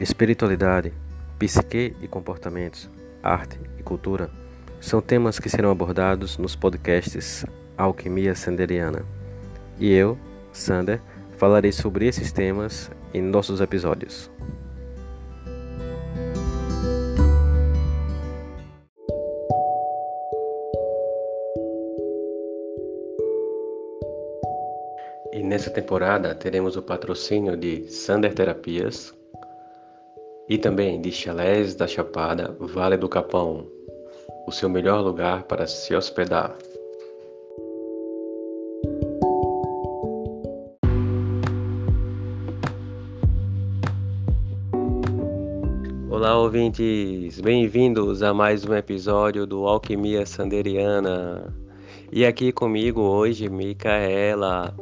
Espiritualidade, psique e comportamentos, arte e cultura são temas que serão abordados nos podcasts Alquimia Sanderiana. E eu, Sander, falarei sobre esses temas em nossos episódios. E nessa temporada teremos o patrocínio de Sander Terapias e também de Chalés da Chapada, Vale do Capão, o seu melhor lugar para se hospedar. Olá, ouvintes! Bem-vindos a mais um episódio do Alquimia Sanderiana. E aqui comigo hoje, Micaela.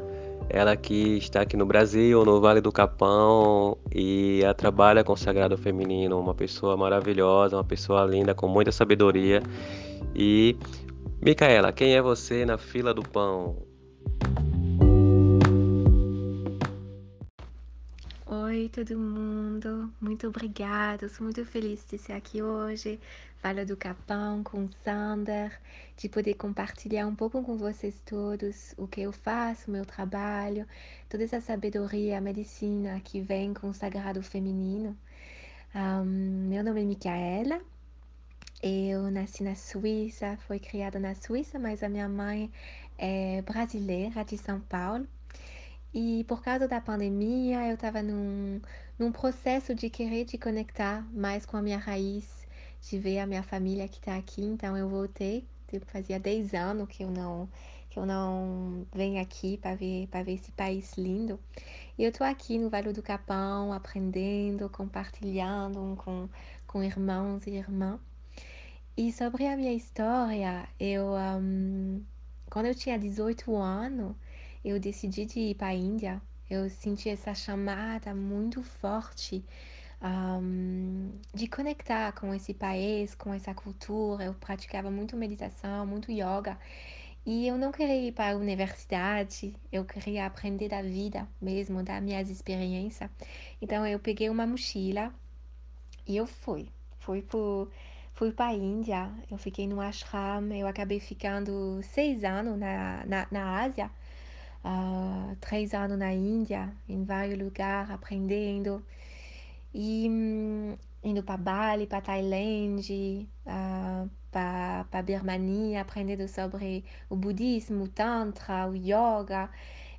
Ela que está aqui no Brasil, no Vale do Capão, e ela trabalha com o Sagrado Feminino, uma pessoa maravilhosa, uma pessoa linda, com muita sabedoria. E, Micaela, quem é você na fila do pão? Oi, todo mundo. Muito obrigada. Sou muito feliz de ser aqui hoje. Fala do Capão com o Sander, de poder compartilhar um pouco com vocês todos o que eu faço, meu trabalho, toda essa sabedoria, a medicina que vem com o sagrado feminino. Um, meu nome é Micaela. Eu nasci na Suíça, fui criada na Suíça, mas a minha mãe é brasileira, de São Paulo. E por causa da pandemia, eu estava num, num processo de querer te conectar mais com a minha raiz, de ver a minha família que está aqui. Então eu voltei, tipo, fazia 10 anos que eu não que eu não venho aqui para ver para ver esse país lindo. E eu estou aqui no Vale do Capão, aprendendo, compartilhando com com irmãos e irmãs. E sobre a minha história, eu um, quando eu tinha 18 anos, eu decidi de ir para a Índia. Eu senti essa chamada muito forte um, de conectar com esse país, com essa cultura. Eu praticava muito meditação, muito yoga. E eu não queria ir para a universidade, eu queria aprender da vida mesmo, das minhas experiências. Então eu peguei uma mochila e eu fui. Fui fui para a Índia, eu fiquei no ashram, eu acabei ficando seis anos na, na, na Ásia uh, três anos na Índia, em vários lugares, aprendendo. E um, indo para Bali, para Tailândia, uh, para Birmania, aprendendo sobre o budismo, o tantra, o yoga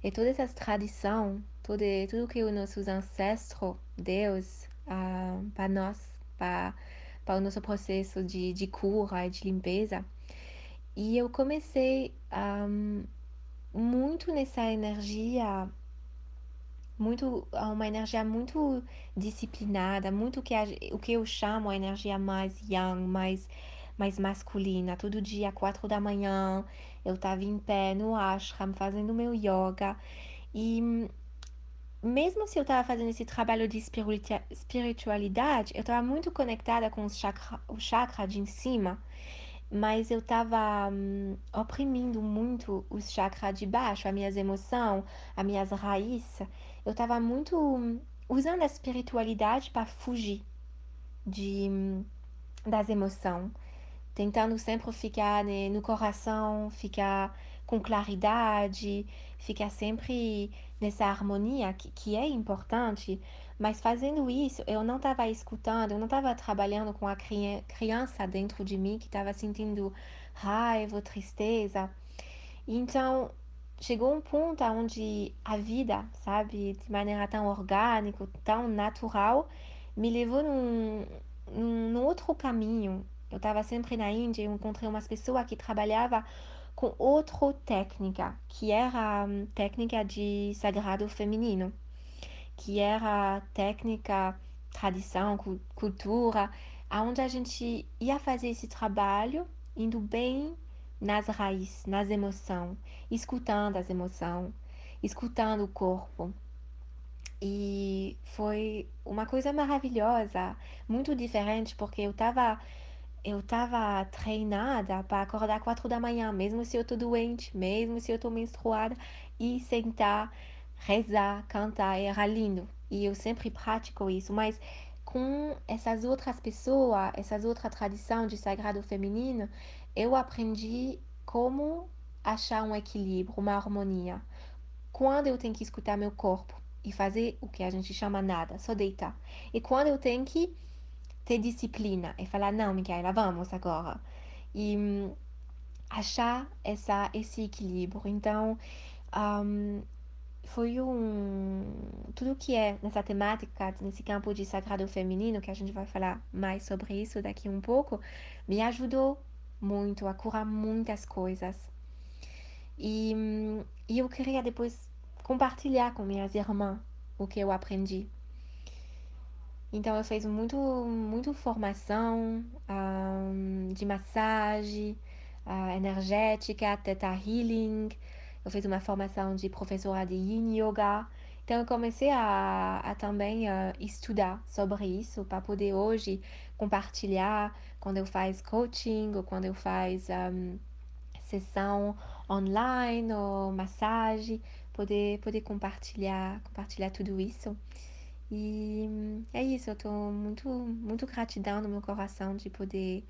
e todas essas tradições, tudo, tudo que os nossos ancestros, Deus, uh, para nós, para, o nosso processo de, de cura e de limpeza. E eu comecei um, muito nessa energia, muito uma energia muito disciplinada, muito que a, o que eu chamo a energia mais yang, mais mais masculina. Todo dia, quatro da manhã, eu estava em pé no ashram fazendo meu yoga e mesmo se eu estava fazendo esse trabalho de espiritualidade, eu estava muito conectada com o chakra, o chakra de em cima mas eu estava hum, oprimindo muito os chakras de baixo, as minhas emoções, as minhas raízes. Eu estava muito hum, usando a espiritualidade para fugir de, hum, das emoções, tentando sempre ficar né, no coração, ficar com claridade, ficar sempre nessa harmonia que, que é importante, mas fazendo isso, eu não estava escutando, eu não estava trabalhando com a criança dentro de mim que estava sentindo raiva, tristeza. Então, chegou um ponto onde a vida, sabe, de maneira tão orgânica, tão natural, me levou num, num, num outro caminho. Eu estava sempre na Índia, eu encontrei umas pessoas que trabalhavam com outra técnica, que era a hum, técnica de sagrado feminino que era técnica, tradição, cultura, aonde a gente ia fazer esse trabalho indo bem nas raízes, nas emoções, escutando as emoções, escutando o corpo. E foi uma coisa maravilhosa, muito diferente, porque eu estava eu tava treinada para acordar quatro da manhã, mesmo se eu tô doente, mesmo se eu tô menstruada, e sentar rezar, cantar, era lindo. E eu sempre pratico isso, mas com essas outras pessoas, essas outras tradições de sagrado feminino, eu aprendi como achar um equilíbrio, uma harmonia. Quando eu tenho que escutar meu corpo e fazer o que a gente chama nada, só deitar. E quando eu tenho que ter disciplina e falar, não, Micaela, vamos agora. E hum, achar essa, esse equilíbrio. Então, um, foi um tudo que é nessa temática nesse campo de sagrado feminino que a gente vai falar mais sobre isso daqui um pouco me ajudou muito a curar muitas coisas. E, e eu queria depois compartilhar com minhas irmãs o que eu aprendi. Então eu fiz muito muito formação um, de massagem uh, energética teta healing eu fiz uma formação de professora de Yin Yoga. Então, eu comecei a, a também uh, estudar sobre isso para poder hoje compartilhar quando eu faço coaching ou quando eu faço um, sessão online ou massagem, poder, poder compartilhar, compartilhar tudo isso. E é isso, eu estou muito, muito gratidão no meu coração de poder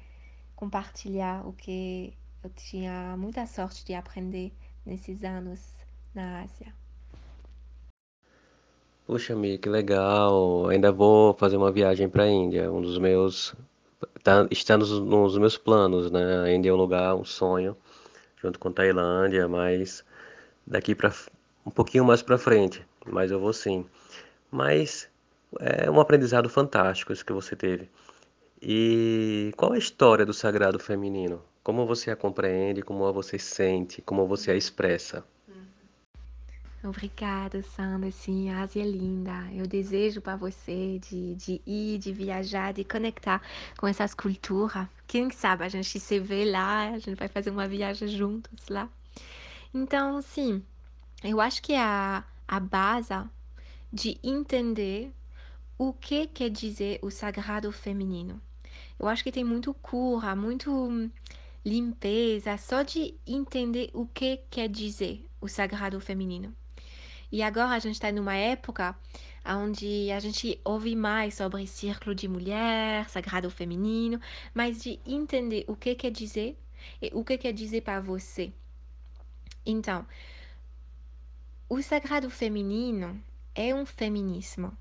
compartilhar o que eu tinha muita sorte de aprender nesses anos na Ásia. Puxa, Mi, que legal. Ainda vou fazer uma viagem para a Índia, um dos meus tá, está nos, nos meus planos, né? A Índia é um lugar, um sonho, junto com Tailândia, mas daqui para um pouquinho mais para frente, mas eu vou sim. Mas é um aprendizado fantástico esse que você teve. E qual é a história do sagrado feminino? Como você a compreende, como você sente, como você a expressa? Obrigada, Sandra. Sim, a Ásia é linda. Eu desejo para você de, de ir, de viajar, de conectar com essas culturas. Quem sabe a gente se vê lá, a gente vai fazer uma viagem juntos lá. Então, sim, eu acho que a, a base de entender o que quer dizer o sagrado feminino. Eu acho que tem muito cura, muito limpeza, só de entender o que quer dizer o sagrado feminino. E agora a gente está numa época onde a gente ouve mais sobre círculo de mulher, sagrado feminino, mas de entender o que quer dizer e o que quer dizer para você. Então, o sagrado feminino é um feminismo.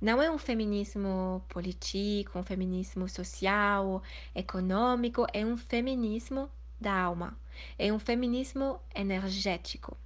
Não é um feminismo político, um feminismo social, econômico, é um feminismo da alma. É um feminismo energético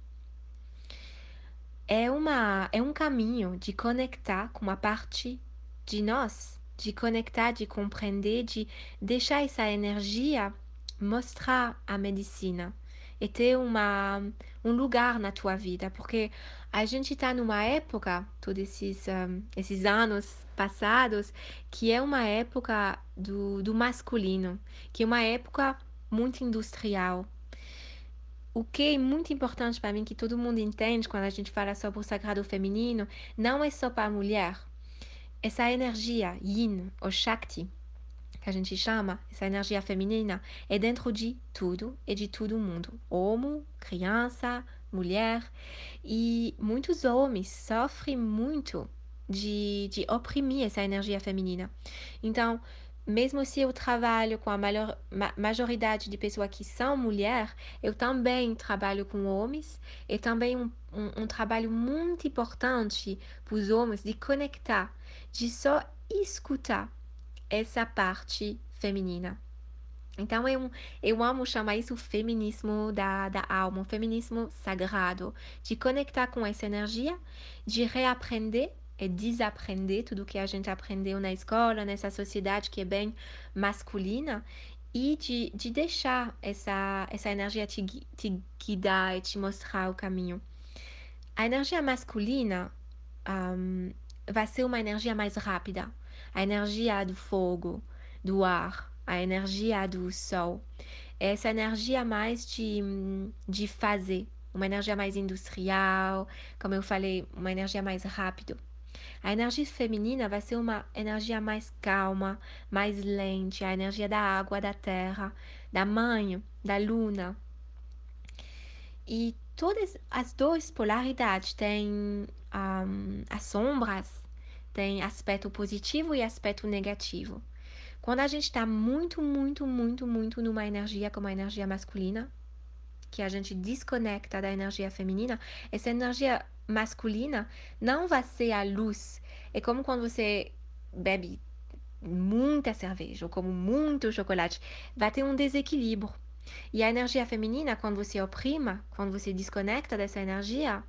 é, uma, é um caminho de conectar com uma parte de nós, de conectar, de compreender, de deixar essa energia mostrar a medicina e ter uma, um lugar na tua vida, porque a gente está numa época, todos esses, um, esses anos passados, que é uma época do, do masculino, que é uma época muito industrial, o que é muito importante para mim que todo mundo entende quando a gente fala sobre o sagrado feminino, não é só para a mulher. Essa energia yin ou shakti, que a gente chama, essa energia feminina, é dentro de tudo e de todo mundo. Homem, criança, mulher. E muitos homens sofrem muito de, de oprimir essa energia feminina. Então, mesmo se eu trabalho com a maior, ma majoridade de pessoas que são mulheres, eu também trabalho com homens e também um, um, um trabalho muito importante para os homens de conectar, de só escutar essa parte feminina. Então eu, eu amo chamar isso feminismo da, da alma, feminismo sagrado, de conectar com essa energia, de reaprender é desaprender tudo que a gente aprendeu na escola, nessa sociedade que é bem masculina, e de, de deixar essa, essa energia te, te guiar e te mostrar o caminho. A energia masculina um, vai ser uma energia mais rápida, a energia do fogo, do ar, a energia do sol. Essa energia mais de, de fazer, uma energia mais industrial, como eu falei, uma energia mais rápida. A energia feminina vai ser uma energia mais calma, mais lenta, a energia da água, da terra, da mãe, da luna. E todas as duas polaridades têm um, as sombras, tem aspecto positivo e aspecto negativo. Quando a gente está muito, muito, muito, muito numa energia como a energia masculina, que a gente desconecta da energia feminina, essa energia masculina não vai ser a luz. É como quando você bebe muita cerveja ou como muito chocolate, vai ter um desequilíbrio. E a energia feminina, quando você oprima, quando você desconecta dessa energia,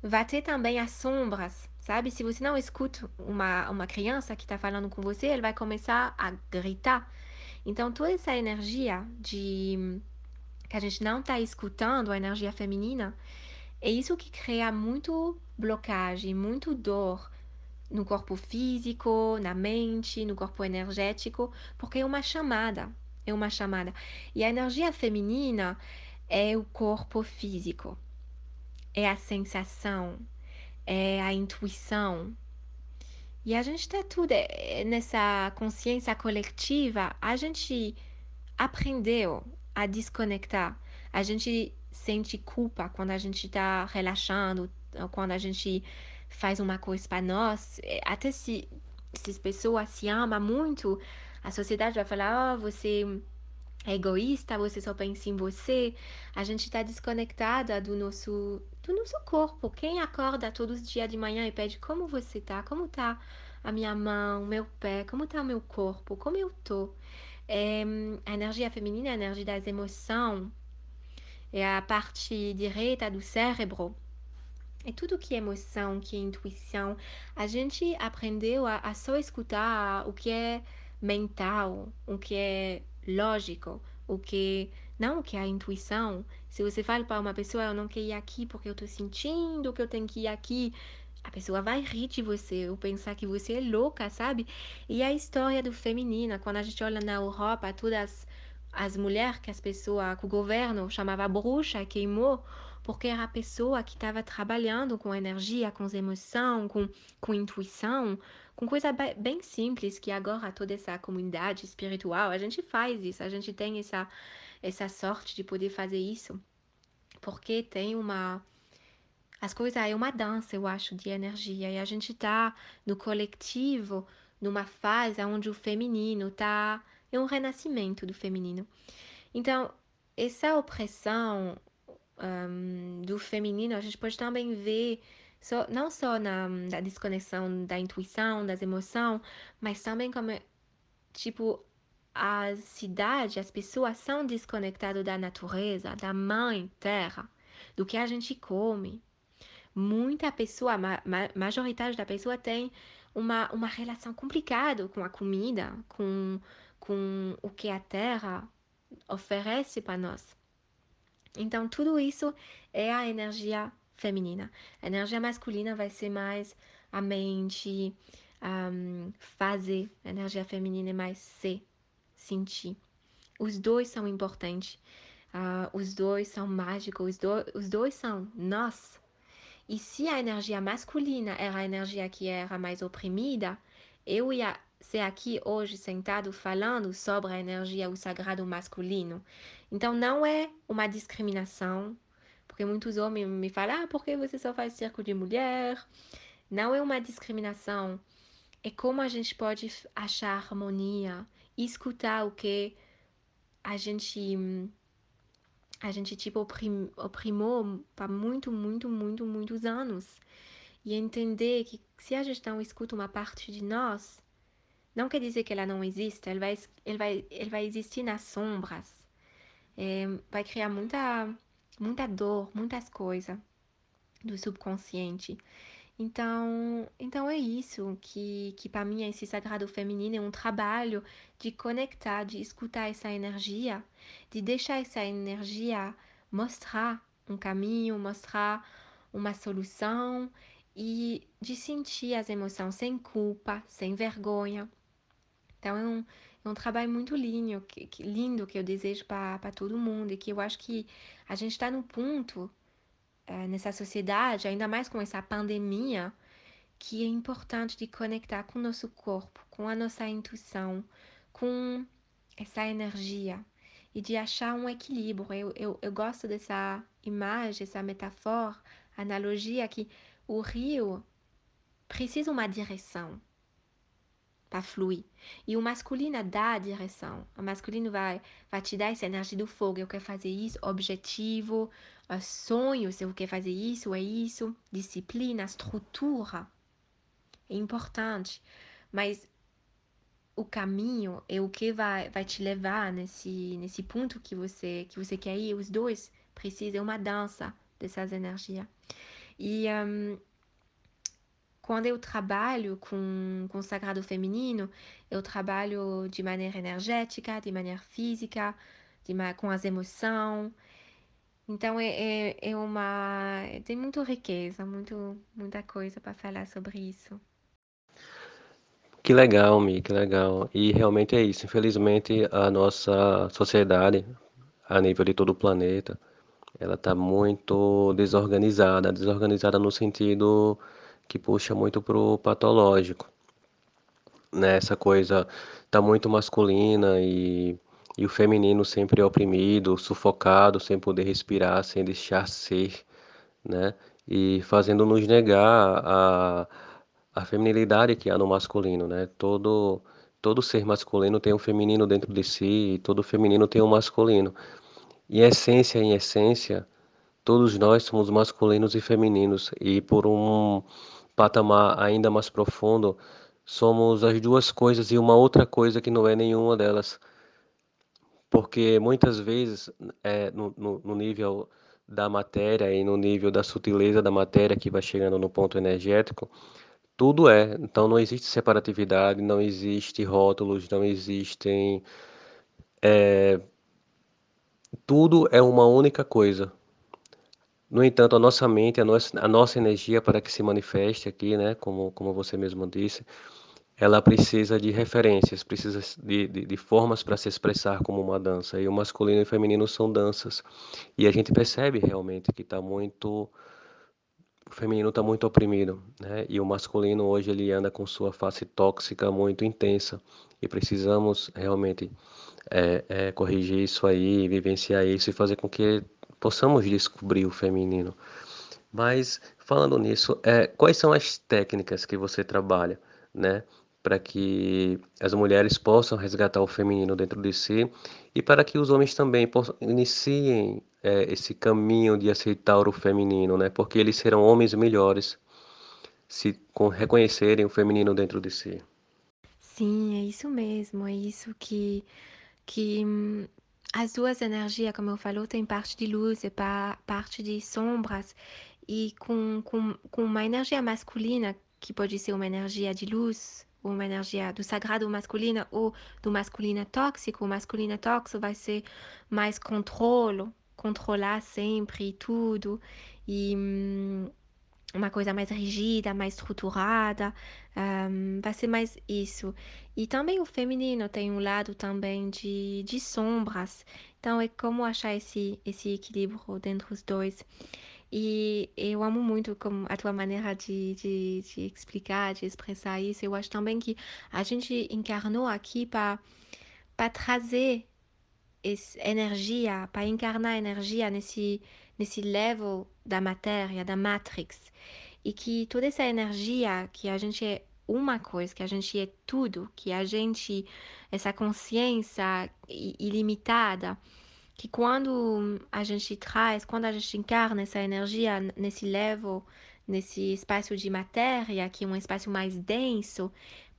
vai ter também as sombras, sabe? Se você não escuta uma, uma criança que está falando com você, ele vai começar a gritar. Então, toda essa energia de que a gente não está escutando, a energia feminina, é isso que cria muito blocagem, muito dor no corpo físico, na mente, no corpo energético, porque é uma chamada, é uma chamada. E a energia feminina é o corpo físico, é a sensação, é a intuição. E a gente está tudo é, nessa consciência coletiva, a gente aprendeu a desconectar. A gente sente culpa quando a gente está relaxando, quando a gente faz uma coisa para nós. É, até se, se as pessoas se amam muito, a sociedade vai falar: oh, você é egoísta, você só pensa em você. A gente está desconectada do nosso, do nosso corpo. Quem acorda todos os dias de manhã e pede como você tá, como tá a minha mão, meu pé, como tá o meu corpo, como eu tô. É, a energia feminina é a energia das emoções, é a parte direita do cérebro. É tudo que é emoção, que é intuição. A gente aprendeu a, a só escutar o que é mental, o que é lógico, o que não que é a intuição. Se você fala para uma pessoa, eu não quero ir aqui porque eu estou sentindo que eu tenho que ir aqui, a pessoa vai rir de você ou pensar que você é louca, sabe? E a história do feminino, quando a gente olha na Europa, todas as mulheres que as pessoas, que o governo chamava bruxa, queimou, porque era a pessoa que estava trabalhando com energia, com emoção, com, com intuição, com coisa bem simples que agora toda essa comunidade espiritual, a gente faz isso, a gente tem essa, essa sorte de poder fazer isso, porque tem uma as coisas é uma dança, eu acho, de energia. E a gente tá no coletivo, numa fase onde o feminino tá. É um renascimento do feminino. Então, essa opressão um, do feminino, a gente pode também ver, só, não só na, na desconexão da intuição, das emoções, mas também como, tipo, a cidade, as pessoas são desconectadas da natureza, da mãe terra, do que a gente come, muita pessoa, ma, ma, majoritária da pessoa tem uma, uma relação complicada com a comida, com, com o que a terra oferece para nós. Então, tudo isso é a energia feminina. A energia masculina vai ser mais a mente, um, fazer. A energia feminina é mais ser, sentir. Os dois são importantes. Uh, os dois são mágicos. Os, do, os dois são nós. E se a energia masculina era a energia que era mais oprimida, eu ia ser aqui hoje sentado falando sobre a energia, o sagrado masculino. Então não é uma discriminação, porque muitos homens me falam, ah, por que você só faz circo de mulher? Não é uma discriminação. É como a gente pode achar harmonia, escutar o que a gente a gente tipo oprim, oprimou para muito, muito, muito, muitos anos. E entender que se a gente não escuta uma parte de nós, não quer dizer que ela não existe, ela vai, ele vai, ele vai existir nas sombras. É, vai criar muita, muita dor, muitas coisas do subconsciente. Então, então é isso que, que para mim esse sagrado feminino é um trabalho de conectar, de escutar essa energia, de deixar essa energia mostrar um caminho, mostrar uma solução e de sentir as emoções sem culpa, sem vergonha. Então é um, é um trabalho muito lindo que, que lindo que eu desejo para todo mundo e que eu acho que a gente está no ponto é, nessa sociedade, ainda mais com essa pandemia, que é importante de conectar com o nosso corpo, com a nossa intuição, com essa energia e de achar um equilíbrio. Eu, eu, eu gosto dessa imagem, essa metáfora, analogia que o rio precisa uma direção para fluir. E o masculino dá a direção. O masculino vai, vai te dar essa energia do fogo. Eu quero fazer isso, objetivo, sonhos, eu quero fazer isso, é isso, disciplina, estrutura. É importante. Mas o caminho é o que vai, vai te levar nesse, nesse ponto que você, que você quer ir. Os dois precisam, é uma dança dessas energias. E um, quando eu trabalho com, com o sagrado feminino, eu trabalho de maneira energética, de maneira física, de, com as emoções. Então é, é, é uma. tem muita riqueza, muito, muita coisa para falar sobre isso. Que legal, Mi, que legal. E realmente é isso. Infelizmente, a nossa sociedade, a nível de todo o planeta, ela está muito desorganizada. Desorganizada no sentido que puxa muito pro patológico. Né? Essa coisa tá muito masculina e, e o feminino sempre oprimido, sufocado, sem poder respirar, sem deixar ser, né? E fazendo-nos negar a, a feminilidade que há no masculino, né? Todo, todo ser masculino tem um feminino dentro de si, e todo feminino tem um masculino. Em essência, em essência, todos nós somos masculinos e femininos, e por um patamar ainda mais profundo, somos as duas coisas e uma outra coisa que não é nenhuma delas. Porque muitas vezes, é, no, no, no nível da matéria e no nível da sutileza da matéria que vai chegando no ponto energético, tudo é. Então não existe separatividade, não existe rótulos, não existem. É, tudo é uma única coisa. No entanto, a nossa mente, a nossa, a nossa energia para que se manifeste aqui, né, como, como você mesmo disse, ela precisa de referências, precisa de, de, de formas para se expressar como uma dança. E o masculino e o feminino são danças. E a gente percebe realmente que está muito. O feminino está muito oprimido, né? E o masculino hoje ele anda com sua face tóxica muito intensa. E precisamos realmente é, é, corrigir isso aí, vivenciar isso e fazer com que possamos descobrir o feminino. Mas falando nisso, é, quais são as técnicas que você trabalha, né, para que as mulheres possam resgatar o feminino dentro de si e para que os homens também possam, iniciem é, esse caminho de aceitar o feminino, né, porque eles serão homens melhores se reconhecerem o feminino dentro de si. Sim, é isso mesmo, é isso que que as duas energias, como eu falou, tem parte de luz e parte de sombras. E com, com, com uma energia masculina, que pode ser uma energia de luz, uma energia do sagrado masculino ou do masculino tóxico, o masculino tóxico vai ser mais controle, controlar sempre tudo. E, hum, uma coisa mais rígida, mais estruturada, um, vai ser mais isso. E também o feminino tem um lado também de, de sombras, então é como achar esse, esse equilíbrio dentro dos dois. E eu amo muito como a tua maneira de, de, de explicar, de expressar isso. Eu acho também que a gente encarnou aqui para trazer essa energia, para encarnar energia nesse, nesse level da matéria, da matrix. E que toda essa energia, que a gente é uma coisa, que a gente é tudo, que a gente, essa consciência ilimitada, que quando a gente traz, quando a gente encarna essa energia nesse level, nesse espaço de matéria, que é um espaço mais denso,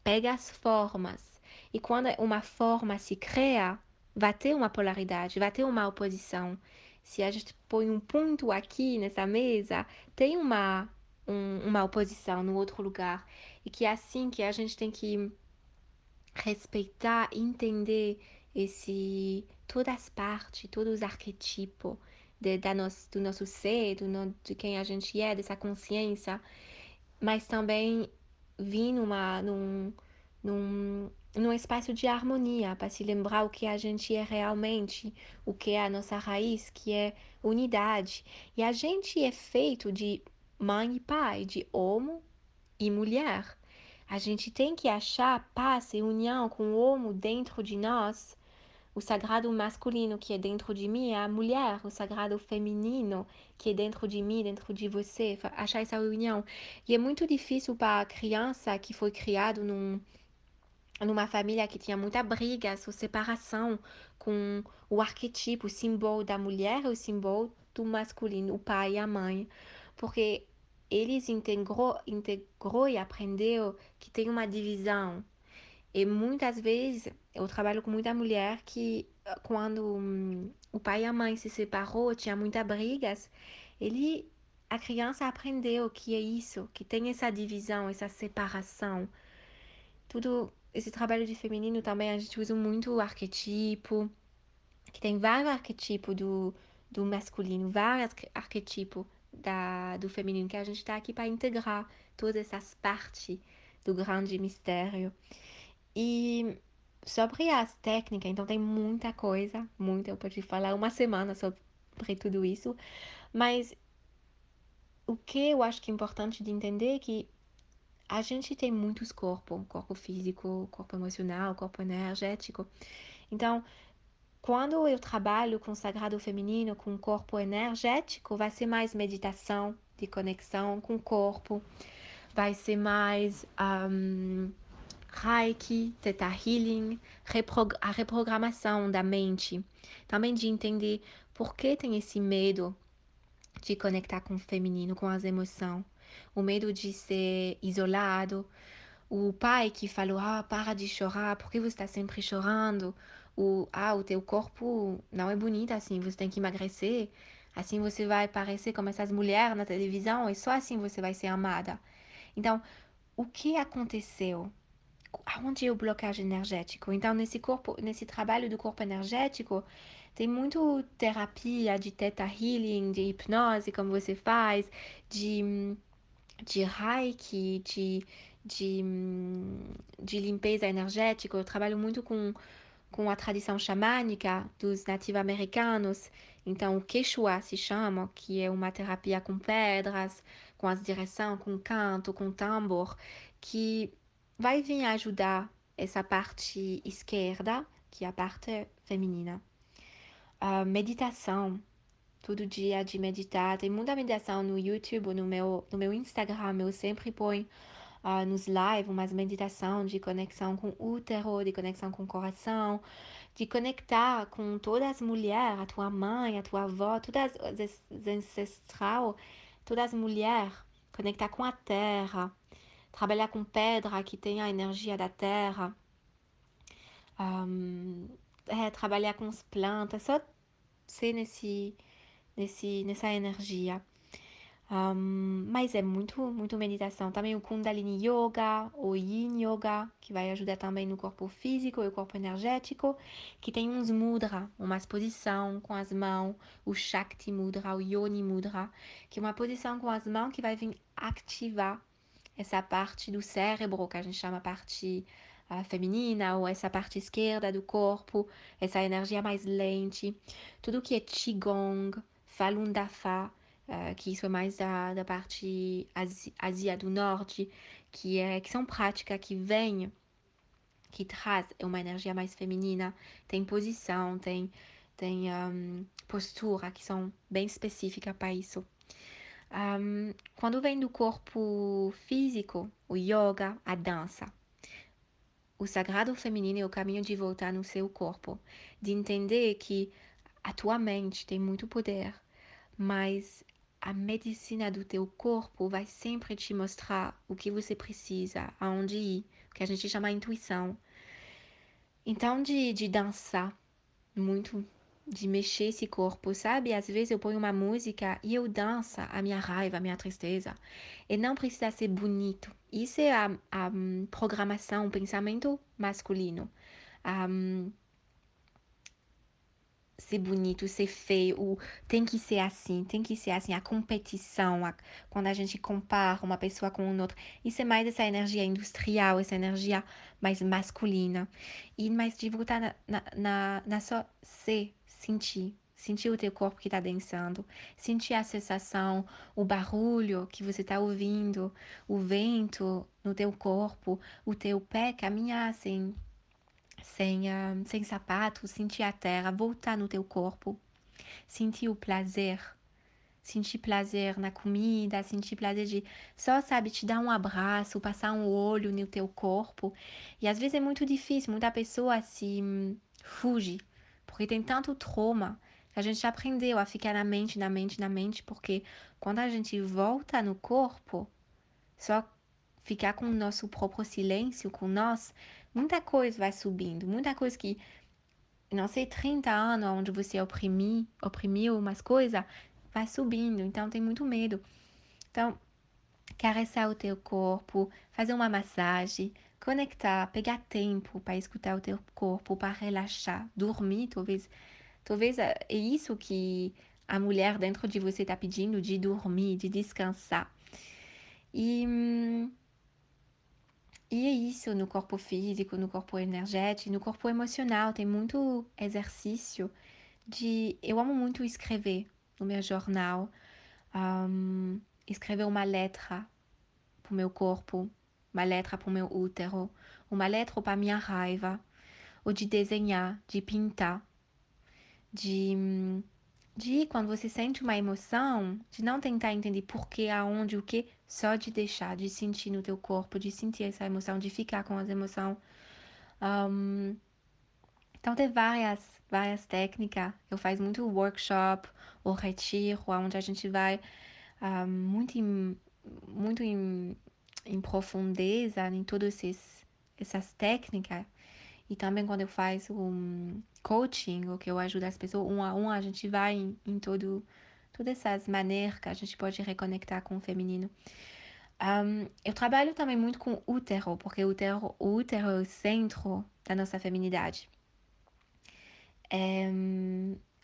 pega as formas. E quando uma forma se cria, vai ter uma polaridade, vai ter uma oposição. Se a gente põe um ponto aqui nessa mesa, tem uma, um, uma oposição no outro lugar. E que é assim que a gente tem que respeitar, entender esse todas as partes, todos os arquetipos de, da nosso, do nosso ser, do, no, de quem a gente é, dessa consciência, mas também vir numa, num, num, num espaço de harmonia, para se lembrar o que a gente é realmente, o que é a nossa raiz, que é unidade. E a gente é feito de mãe e pai, de homem e mulher. A gente tem que achar paz e união com o homem dentro de nós, o sagrado masculino que é dentro de mim é a mulher, o sagrado feminino que é dentro de mim, dentro de você, achar essa união. E é muito difícil para a criança que foi criado num numa família que tinha muita briga, essa separação com o arquetipo, o símbolo da mulher e o símbolo do masculino, o pai e a mãe, porque eles integrou, integrou e aprendeu que tem uma divisão. E muitas vezes eu trabalho com muita mulher que quando hum, o pai e a mãe se separou, tinha muitas brigas, ele a criança aprendeu que é isso, que tem essa divisão, essa separação. Tudo esse trabalho de feminino também a gente usa muito o arquetipo, que tem vários arquetipos do, do masculino, vários arquetipos da, do feminino, que a gente está aqui para integrar todas essas partes do grande mistério. E sobre as técnicas, então tem muita coisa, muita, eu posso falar uma semana sobre tudo isso, mas o que eu acho que é importante de entender é que a gente tem muitos corpos, corpo físico, corpo emocional, corpo energético. Então, quando eu trabalho com o sagrado feminino, com o corpo energético, vai ser mais meditação de conexão com o corpo, vai ser mais um, Reiki, Theta Healing, a reprogramação da mente, também de entender por que tem esse medo de conectar com o feminino, com as emoções o medo de ser isolado, o pai que falou, ah, para de chorar, por que você está sempre chorando? O, ah, o teu corpo não é bonito assim, você tem que emagrecer, assim você vai parecer como essas mulheres na televisão e só assim você vai ser amada. Então, o que aconteceu? Aonde é o bloqueio energético? Então, nesse corpo, nesse trabalho do corpo energético, tem muito terapia de teta healing, de hipnose, como você faz, de de reiki, de, de, de limpeza energética. Eu trabalho muito com, com a tradição xamânica dos nativos americanos. Então, o Quechua se chama, que é uma terapia com pedras, com as direções, com canto, com tambor, que vai vir ajudar essa parte esquerda, que é a parte feminina. Meditação, todo dia de meditar. Tem muita meditação no YouTube, no meu, no meu Instagram. Eu sempre ponho uh, nos lives umas meditação de conexão com o útero, de conexão com o coração, de conectar com todas as mulheres, a tua mãe, a tua avó, todas as ancestral, todas as mulheres, conectar com a terra, trabalhar com pedra que tem a energia da terra. Um, é, trabalhar com as plantas, só ser nesse nesse, nessa energia. Um, mas é muito, muito meditação. Também o Kundalini Yoga, o Yin Yoga, que vai ajudar também no corpo físico e o corpo energético, que tem uns mudra, uma posição com as mãos, o Shakti Mudra, o Yoni Mudra, que é uma posição com as mãos que vai vir ativar essa parte do cérebro, que a gente chama parte uh, feminina, ou essa parte esquerda do corpo, essa energia mais lente. Tudo que é Qigong, Falun Dafa, uh, que isso é mais da, da parte Ásia do Norte, que, é, que são práticas que vêm, que traz uma energia mais feminina, tem posição, tem, tem um, postura, que são bem específicas para isso. Um, quando vem do corpo físico, o yoga, a dança. O sagrado feminino é o caminho de voltar no seu corpo, de entender que a tua mente tem muito poder, mas a medicina do teu corpo vai sempre te mostrar o que você precisa, aonde ir, o que a gente chama de intuição. Então, de, de dançar muito, de mexer esse corpo, sabe? Às vezes eu ponho uma música e eu danço a minha raiva, a minha tristeza. E não precisa ser bonito. Isso é a, a programação, o pensamento masculino. Um, ser bonito, ser feio, tem que ser assim, tem que ser assim, a competição, a, quando a gente compara uma pessoa com outra, isso é mais essa energia industrial, essa energia mais masculina, e mais de voltar na, na, na, na só ser, sentir, sentir o teu corpo que está dançando, sentir a sensação, o barulho que você está ouvindo, o vento no teu corpo, o teu pé caminhar assim, sem, uh, sem sapato, sentir a terra, voltar no teu corpo, sentir o prazer, sentir prazer na comida, sentir prazer de só, sabe, te dar um abraço, passar um olho no teu corpo. E às vezes é muito difícil, muita pessoa se um, fuge, porque tem tanto trauma que a gente aprendeu a ficar na mente, na mente, na mente, porque quando a gente volta no corpo, só ficar com o nosso próprio silêncio, com nós, muita coisa vai subindo, muita coisa que, não sei, 30 anos onde você oprimi, oprimiu umas coisas, vai subindo, então tem muito medo. Então, carregar o teu corpo, fazer uma massagem, conectar, pegar tempo para escutar o teu corpo, para relaxar, dormir, talvez, talvez é isso que a mulher dentro de você está pedindo, de dormir, de descansar. E hum, e é isso no corpo físico, no corpo energético, no corpo emocional. Tem muito exercício de. Eu amo muito escrever no meu jornal, um, escrever uma letra para o meu corpo, uma letra para o meu útero, uma letra para minha raiva, ou de desenhar, de pintar, de hum, de quando você sente uma emoção, de não tentar entender por que, aonde, o que, só de deixar, de sentir no teu corpo, de sentir essa emoção, de ficar com as emoções. Um, então tem várias, várias técnicas. Eu faço muito workshop ou retiro, onde a gente vai um, muito em, muito em, em profundeza em todas essas técnicas. E também quando eu faço um coaching, ou que eu ajudo as pessoas um a um, a gente vai em, em todo, todas essas maneiras que a gente pode reconectar com o feminino. Um, eu trabalho também muito com útero, porque o útero, o útero é o centro da nossa feminidade. É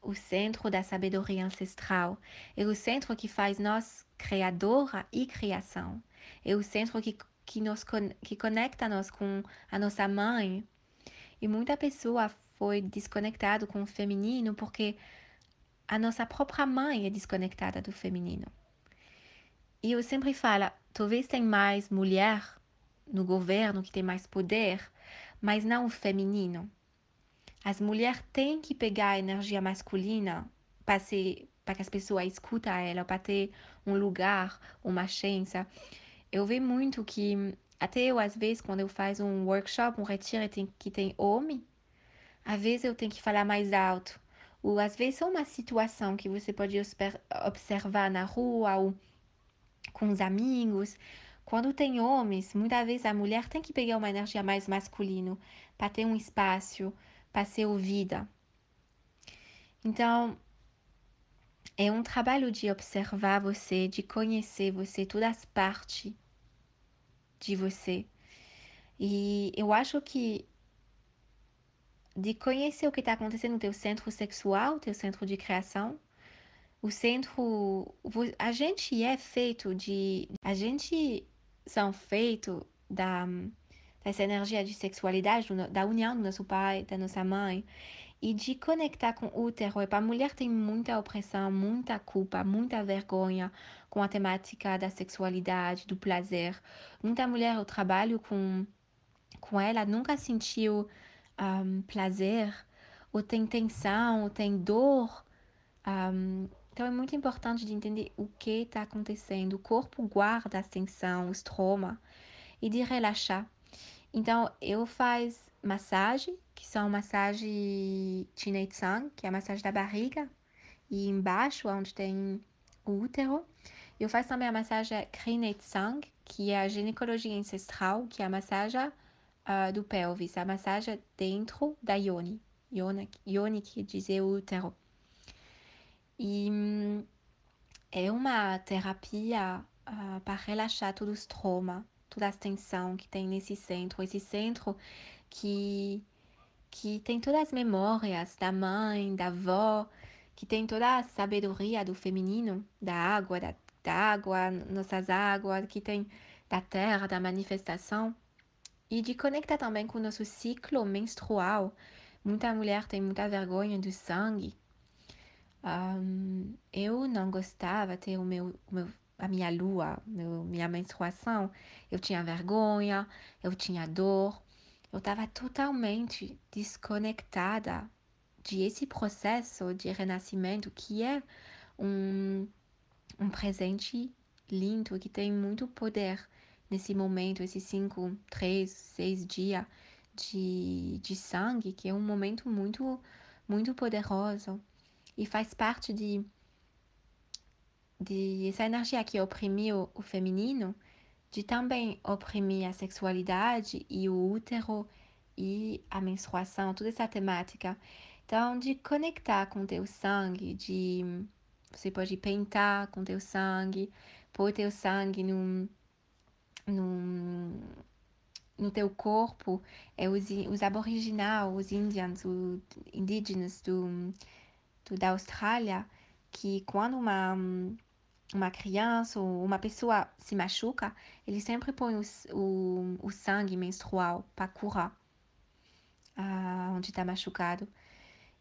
o centro da sabedoria ancestral. É o centro que faz nós criadora e criação. É o centro que, que, nos, que conecta nós com a nossa mãe, e muita pessoa foi desconectado com o feminino porque a nossa própria mãe é desconectada do feminino. E eu sempre falo, talvez tem mais mulher no governo que tem mais poder, mas não o feminino. As mulheres têm que pegar a energia masculina para que as pessoas escutem ela, para ter um lugar, uma chance. Eu vejo muito que até eu, às vezes, quando eu faço um workshop, um retiro que tem homem, às vezes eu tenho que falar mais alto. Ou às vezes é uma situação que você pode observar na rua ou com os amigos. Quando tem homens, muitas vezes a mulher tem que pegar uma energia mais masculina para ter um espaço, para ser ouvida. Então, é um trabalho de observar você, de conhecer você, todas as partes de você. E eu acho que de conhecer o que está acontecendo no teu centro sexual, teu centro de criação, o centro, a gente é feito de, a gente são feito da dessa energia de sexualidade, da união do nosso pai, da nossa mãe, e de conectar com o útero. E para a mulher tem muita opressão, muita culpa, muita vergonha com a temática da sexualidade, do prazer. Muita mulher eu trabalho com, com ela nunca sentiu um, prazer, ou tem tensão, ou tem dor. Um, então é muito importante de entender o que está acontecendo. O corpo guarda a tensão, os traumas, e de relaxar. Então, eu faço massagem, que são massagem Chinei-tsang, que é a massagem da barriga, e embaixo, onde tem o útero. Eu faço também a massagem Krinei-tsang, que é a ginecologia ancestral, que é a massagem uh, do pelvis, a massagem dentro da yoni. Yoni, yoni que diz o útero. E hum, é uma terapia uh, para relaxar todos os traumas toda a tensão que tem nesse centro, esse centro que que tem todas as memórias da mãe, da avó, que tem toda a sabedoria do feminino, da água, da, da água, nossas águas, que tem da terra, da manifestação, e de conectar também com o nosso ciclo menstrual. Muita mulher tem muita vergonha do sangue. Um, eu não gostava ter o meu, o meu a minha lua, meu, minha menstruação, eu tinha vergonha, eu tinha dor, eu estava totalmente desconectada de esse processo de renascimento que é um, um presente lindo que tem muito poder nesse momento, esses cinco, três, seis dias de, de sangue, que é um momento muito, muito poderoso e faz parte de, de essa energia que oprimiu o feminino, de também oprimir a sexualidade e o útero e a menstruação, toda essa temática. Então, de conectar com teu sangue, de você pode pintar com teu sangue, pôr teu sangue num, num, no teu corpo. É os, os aboriginais, os indianos, os indígenas do, do, da Austrália, que quando uma, uma criança ou uma pessoa se machuca, eles sempre põem o, o, o sangue menstrual para curar ah, onde está machucado.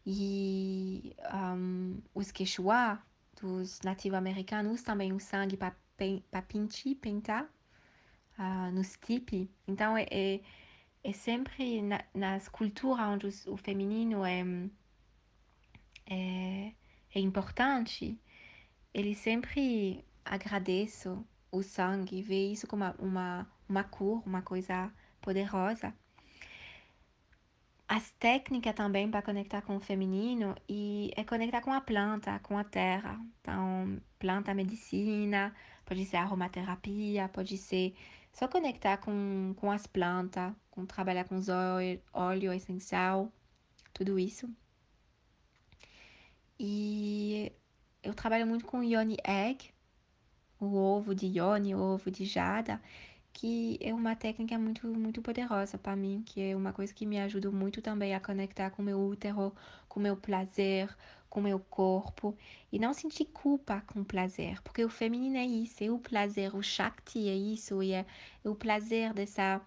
E um, os quechua, dos nativos americanos, também o sangue para pintar, pintar uh, nos tipi. Então, é, é, é sempre na, nas culturas onde o, o feminino é, é, é importante, ele sempre agradece o sangue, vê isso como uma, uma, uma cor, uma coisa poderosa as técnicas também para conectar com o feminino e é conectar com a planta, com a terra. Então, planta medicina, pode ser aromaterapia, pode ser só conectar com, com as plantas, com trabalhar com os óleo, óleo essencial, tudo isso. E eu trabalho muito com Yoni Egg, o ovo de Yoni, o ovo de Jada, que é uma técnica muito, muito poderosa para mim, que é uma coisa que me ajuda muito também a conectar com meu útero, com meu prazer, com meu corpo e não sentir culpa com o prazer, porque o feminino é isso, é o prazer, o Shakti é isso, e é, é o prazer dessa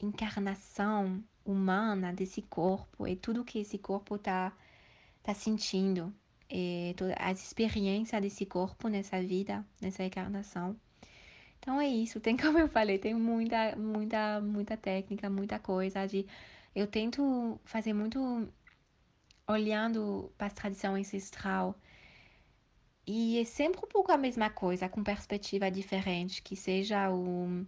encarnação humana desse corpo, é tudo que esse corpo tá, tá sentindo, é todas as experiências desse corpo nessa vida, nessa encarnação. Então é isso, tem como eu falei, tem muita, muita, muita técnica, muita coisa de eu tento fazer muito olhando para a tradição ancestral. E é sempre um pouco a mesma coisa, com perspectiva diferente, que seja o,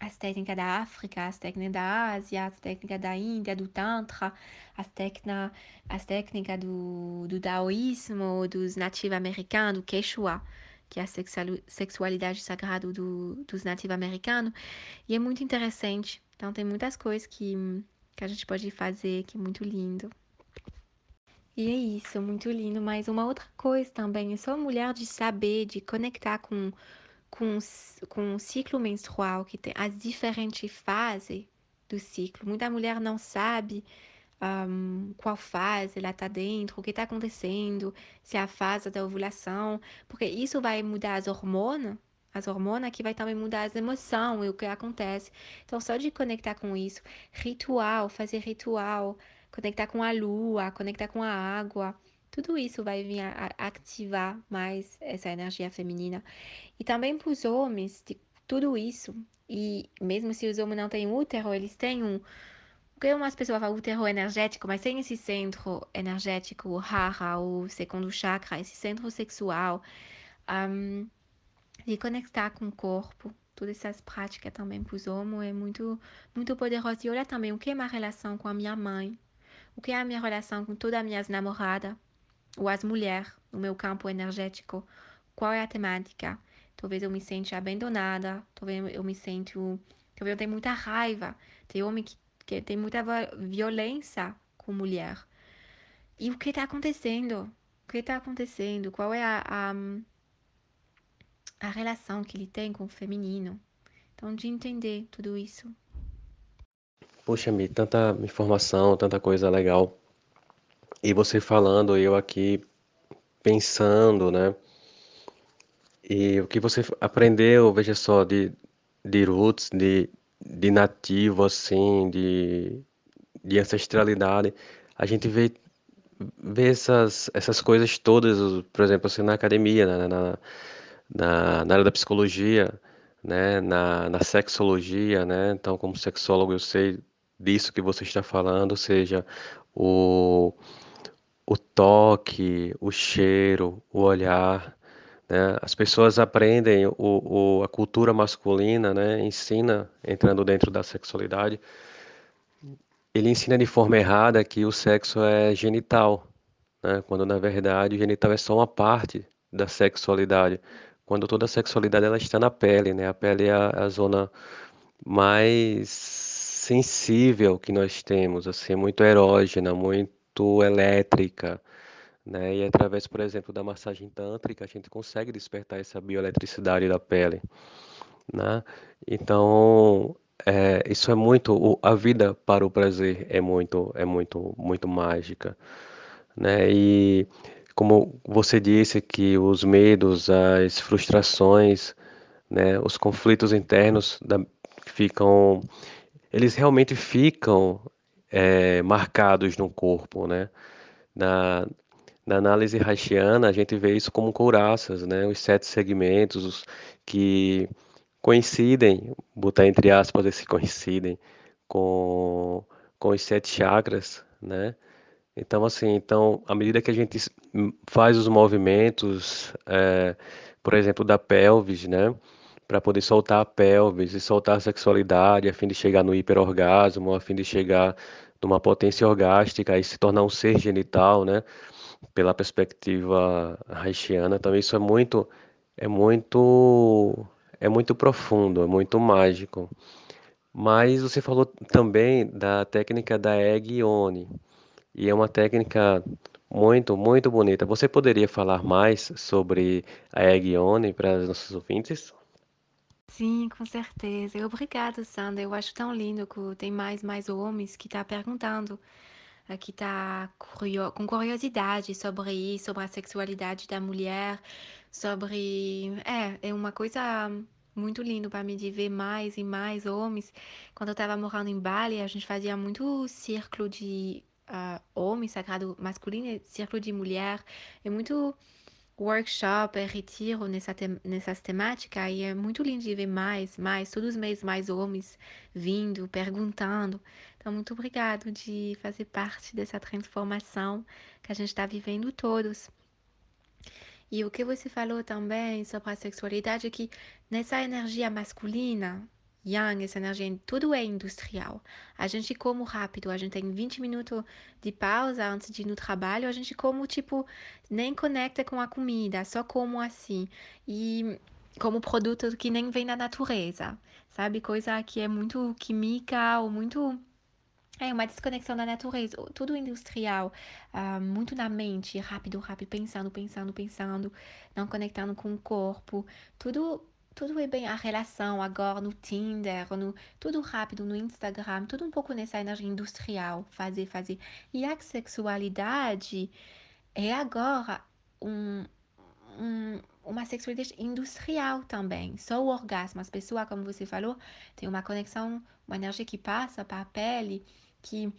as técnicas da África, as técnicas da Ásia, as técnicas da Índia, do Tantra, as, técnica, as técnicas do, do Daoísmo, dos nativos americanos, do Quechua que é a sexualidade sagrada do, dos nativos americanos, e é muito interessante. Então, tem muitas coisas que, que a gente pode fazer, que é muito lindo. E é isso, muito lindo. Mas uma outra coisa também, eu sou mulher de saber, de conectar com, com, com o ciclo menstrual, que tem as diferentes fases do ciclo. Muita mulher não sabe um, qual fase ela está dentro, o que está acontecendo, se é a fase da ovulação, porque isso vai mudar as hormonas, as hormonas que vai também mudar as emoções e o que acontece. Então, só de conectar com isso, ritual, fazer ritual, conectar com a lua, conectar com a água, tudo isso vai vir a, ativar mais essa energia feminina. E também para os homens, tudo isso. E mesmo se os homens não têm útero, eles têm um, porque umas pessoas falam útero energético, mas sem esse centro energético, o hara, o segundo chakra, esse centro sexual, um, de conectar com o corpo, todas essas práticas também para os homens é muito, muito poderoso. E olha também o que é minha relação com a minha mãe, o que é a minha relação com todas as minhas namoradas, ou as mulheres no meu campo energético, qual é a temática. Talvez eu me sente abandonada, talvez eu me sinto, talvez eu tenha muita raiva. Tem homem que porque tem muita violência com mulher. E o que está acontecendo? O que está acontecendo? Qual é a, a, a relação que ele tem com o feminino? Então, de entender tudo isso. Poxa, Mi, tanta informação, tanta coisa legal. E você falando, eu aqui pensando, né? E o que você aprendeu, veja só, de, de roots, de, de nativo, assim, de, de ancestralidade, a gente vê, vê essas, essas coisas todas, por exemplo, assim, na academia, na, na, na, na área da psicologia, né, na, na sexologia, né, então como sexólogo eu sei disso que você está falando, seja o, o toque, o cheiro, o olhar, né? As pessoas aprendem o, o, a cultura masculina, né? Ensina, entrando dentro da sexualidade, ele ensina de forma errada que o sexo é genital, né? Quando na verdade o genital é só uma parte da sexualidade. Quando toda a sexualidade ela está na pele, né? A pele é a, a zona mais sensível que nós temos, assim, muito erógena, muito elétrica, né? E através, por exemplo, da massagem tântrica, a gente consegue despertar essa bioeletricidade da pele, né? Então, é, isso é muito, a vida para o prazer é muito, é muito, muito mágica, né? E como você disse que os medos, as frustrações, né, os conflitos internos da, ficam, eles realmente ficam é, marcados no corpo, né? Na, na análise haitiana, a gente vê isso como couraças, né? Os sete segmentos que coincidem, botar entre aspas esse coincidem, com, com os sete chakras, né? Então, assim, então, à medida que a gente faz os movimentos, é, por exemplo, da pelvis, né? Para poder soltar a pelvis e soltar a sexualidade, a fim de chegar no hiperorgasmo, a fim de chegar numa potência orgástica e se tornar um ser genital, né? Pela perspectiva haitiana, então isso é muito, é muito, é muito profundo, é muito mágico. Mas você falou também da técnica da Egg Oni, e é uma técnica muito, muito bonita. Você poderia falar mais sobre a Egg Oni para os nossos ouvintes? Sim, com certeza. Obrigada, Sandra. Eu acho tão lindo que tem mais mais homens que tá perguntando, que tá curio- com curiosidade sobre isso, sobre a sexualidade da mulher, sobre... É, é uma coisa muito lindo para mim de ver mais e mais homens. Quando eu tava morando em Bali, a gente fazia muito círculo de ah, homem sagrado masculino e círculo de mulher. É muito workshop, é retiro nessa tem nessas temáticas e é muito lindo de ver mais, mais, todos os meses mais homens vindo, perguntando. Então, muito obrigado de fazer parte dessa transformação que a gente está vivendo todos. E o que você falou também sobre a sexualidade é que nessa energia masculina, yang, essa energia, tudo é industrial. A gente come rápido, a gente tem 20 minutos de pausa antes de ir no trabalho, a gente come, tipo, nem conecta com a comida, só como assim. E como produto que nem vem da natureza, sabe? Coisa que é muito química ou muito é uma desconexão da natureza, tudo industrial, ah, muito na mente, rápido, rápido, pensando, pensando, pensando, não conectando com o corpo, tudo, tudo é bem a relação agora no Tinder, no, tudo rápido no Instagram, tudo um pouco nessa energia industrial, fazer, fazer. E a sexualidade é agora um, um, uma sexualidade industrial também. Só o orgasmo, as pessoas, como você falou, tem uma conexão, uma energia que passa para a pele que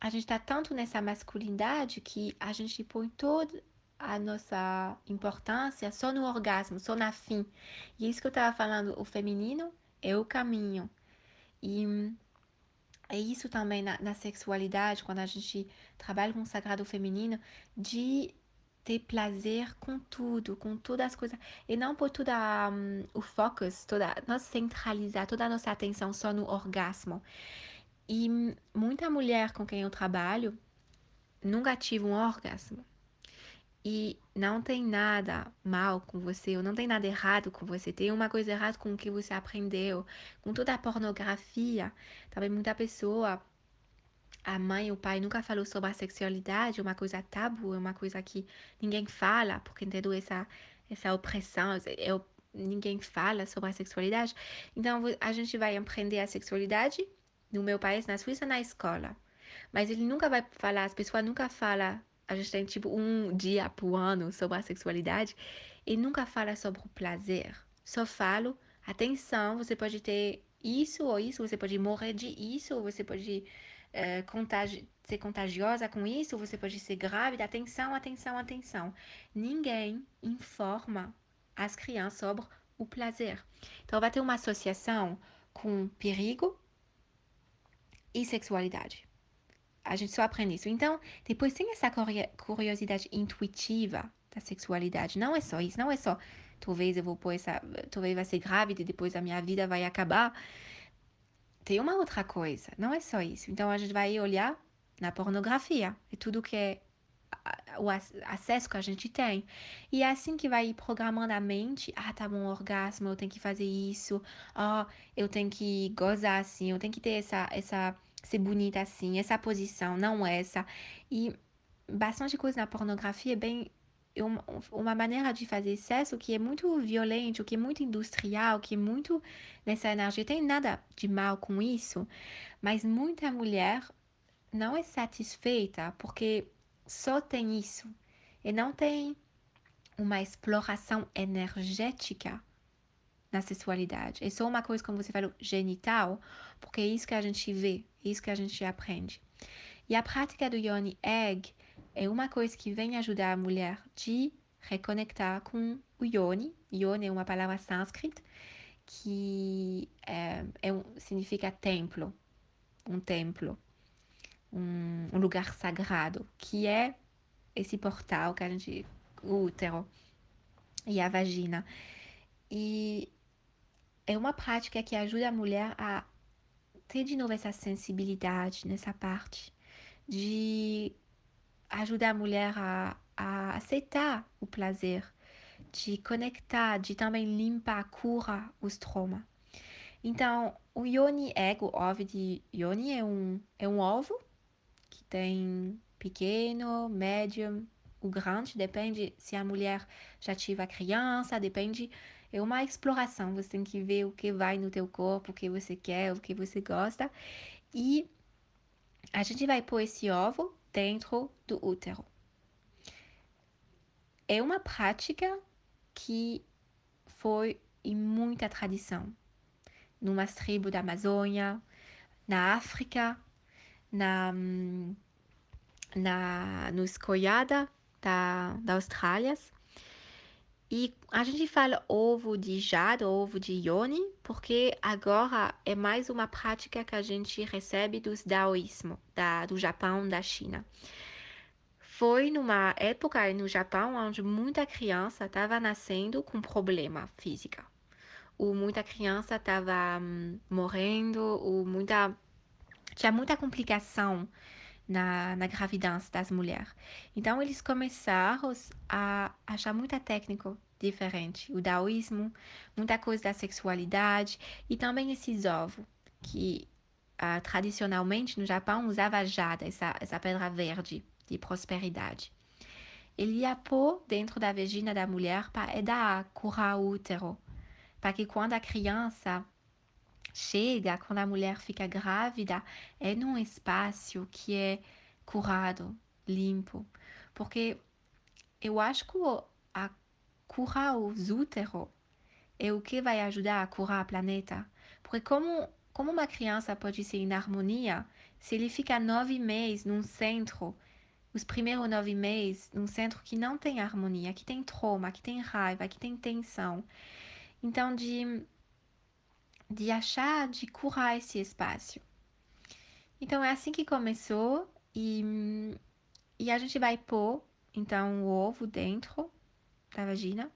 a gente está tanto nessa masculinidade que a gente põe toda a nossa importância só no orgasmo, só na fim. E é isso que eu estava falando, o feminino é o caminho. E é isso também na, na sexualidade, quando a gente trabalha com o sagrado feminino, de ter prazer com tudo, com todas as coisas, e não por toda um, o focus, toda nós centralizar toda a nossa atenção só no orgasmo. E muita mulher com quem eu trabalho nunca tive um orgasmo. E não tem nada mal com você, ou não tem nada errado com você. Tem uma coisa errada com o que você aprendeu, com toda a pornografia. Também muita pessoa, a mãe, o pai nunca falou sobre a sexualidade, é uma coisa tabu, é uma coisa que ninguém fala, porque entendeu essa essa opressão, é, ninguém fala sobre a sexualidade. Então a gente vai aprender a sexualidade no meu país, na Suíça, na escola. Mas ele nunca vai falar, as pessoas nunca falam, a gente tem tipo um dia por ano sobre a sexualidade, e nunca fala sobre o prazer. Só falo, atenção, você pode ter isso ou isso, você pode morrer de isso, você pode é, contagi ser contagiosa com isso, você pode ser grávida. Atenção, atenção, atenção. Ninguém informa as crianças sobre o prazer. Então, vai ter uma associação com perigo e sexualidade. A gente só aprende isso. Então, depois tem essa curiosidade intuitiva da sexualidade. Não é só isso, não é só talvez eu vou pôr essa, talvez vai ser grávida e depois a minha vida vai acabar. Tem uma outra coisa, não é só isso. Então a gente vai olhar na pornografia, é tudo que é o acesso que a gente tem. E é assim que vai programando a mente. Ah, tá bom, orgasmo, eu tenho que fazer isso. Ah, eu tenho que gozar assim, eu tenho que ter essa, essa, ser bonita assim, essa posição, não essa. E bastante coisa na pornografia é bem uma, uma maneira de fazer sexo que é muito violento, que é muito industrial, que é muito nessa energia. Tem nada de mal com isso, mas muita mulher não é satisfeita porque só tem isso e não tem uma exploração energética na sexualidade. É só uma coisa, como você falou, genital, porque é isso que a gente vê, é isso que a gente aprende. E a prática do Yoni Egg é uma coisa que vem ajudar a mulher de reconectar com o Yoni. Yoni é uma palavra sânscrita que é, é um, significa templo, um templo um, um lugar sagrado, que é esse portal que a gente. o útero e a vagina. E é uma prática que ajuda a mulher a ter de novo essa sensibilidade nessa parte, de ajudar a mulher a, a aceitar o prazer, de conectar, de também limpar, curar os traumas. Então, o Yoni Egg, o ovo de Yoni, é um, é um ovo que tem pequeno, médio, o grande, depende se a mulher já tive a criança, depende, é uma exploração, você tem que ver o que vai no teu corpo, o que você quer, o que você gosta, e a gente vai pôr esse ovo dentro do útero. É uma prática que foi em muita tradição, numas tribos da Amazônia, na África, na, na, no escoiada da, da Austrália. E a gente fala ovo de jade, ovo de yoni, porque agora é mais uma prática que a gente recebe dos daoísmo, da, do Japão, da China. Foi numa época no Japão onde muita criança estava nascendo com problema físico. Ou muita criança estava hum, morrendo, ou muita tinha muita complicação na, na gravidez das mulheres. Então, eles começaram a achar muita técnica diferente. O daoísmo, muita coisa da sexualidade e também esses ovos que uh, tradicionalmente no Japão usava jada, essa, essa pedra verde de prosperidade. Ele ia pôr dentro da vagina da mulher para dar curar o útero, para que quando a criança chega, quando a mulher fica grávida, é num espaço que é curado, limpo. Porque eu acho que a curar os úteros é o que vai ajudar a curar o planeta. Porque como, como uma criança pode ser em harmonia se ele fica nove meses num centro, os primeiros nove meses num centro que não tem harmonia, que tem trauma, que tem raiva, que tem tensão. Então, de de achar, de curar esse espaço. Então é assim que começou e, e a gente vai pôr então o ovo dentro da vagina.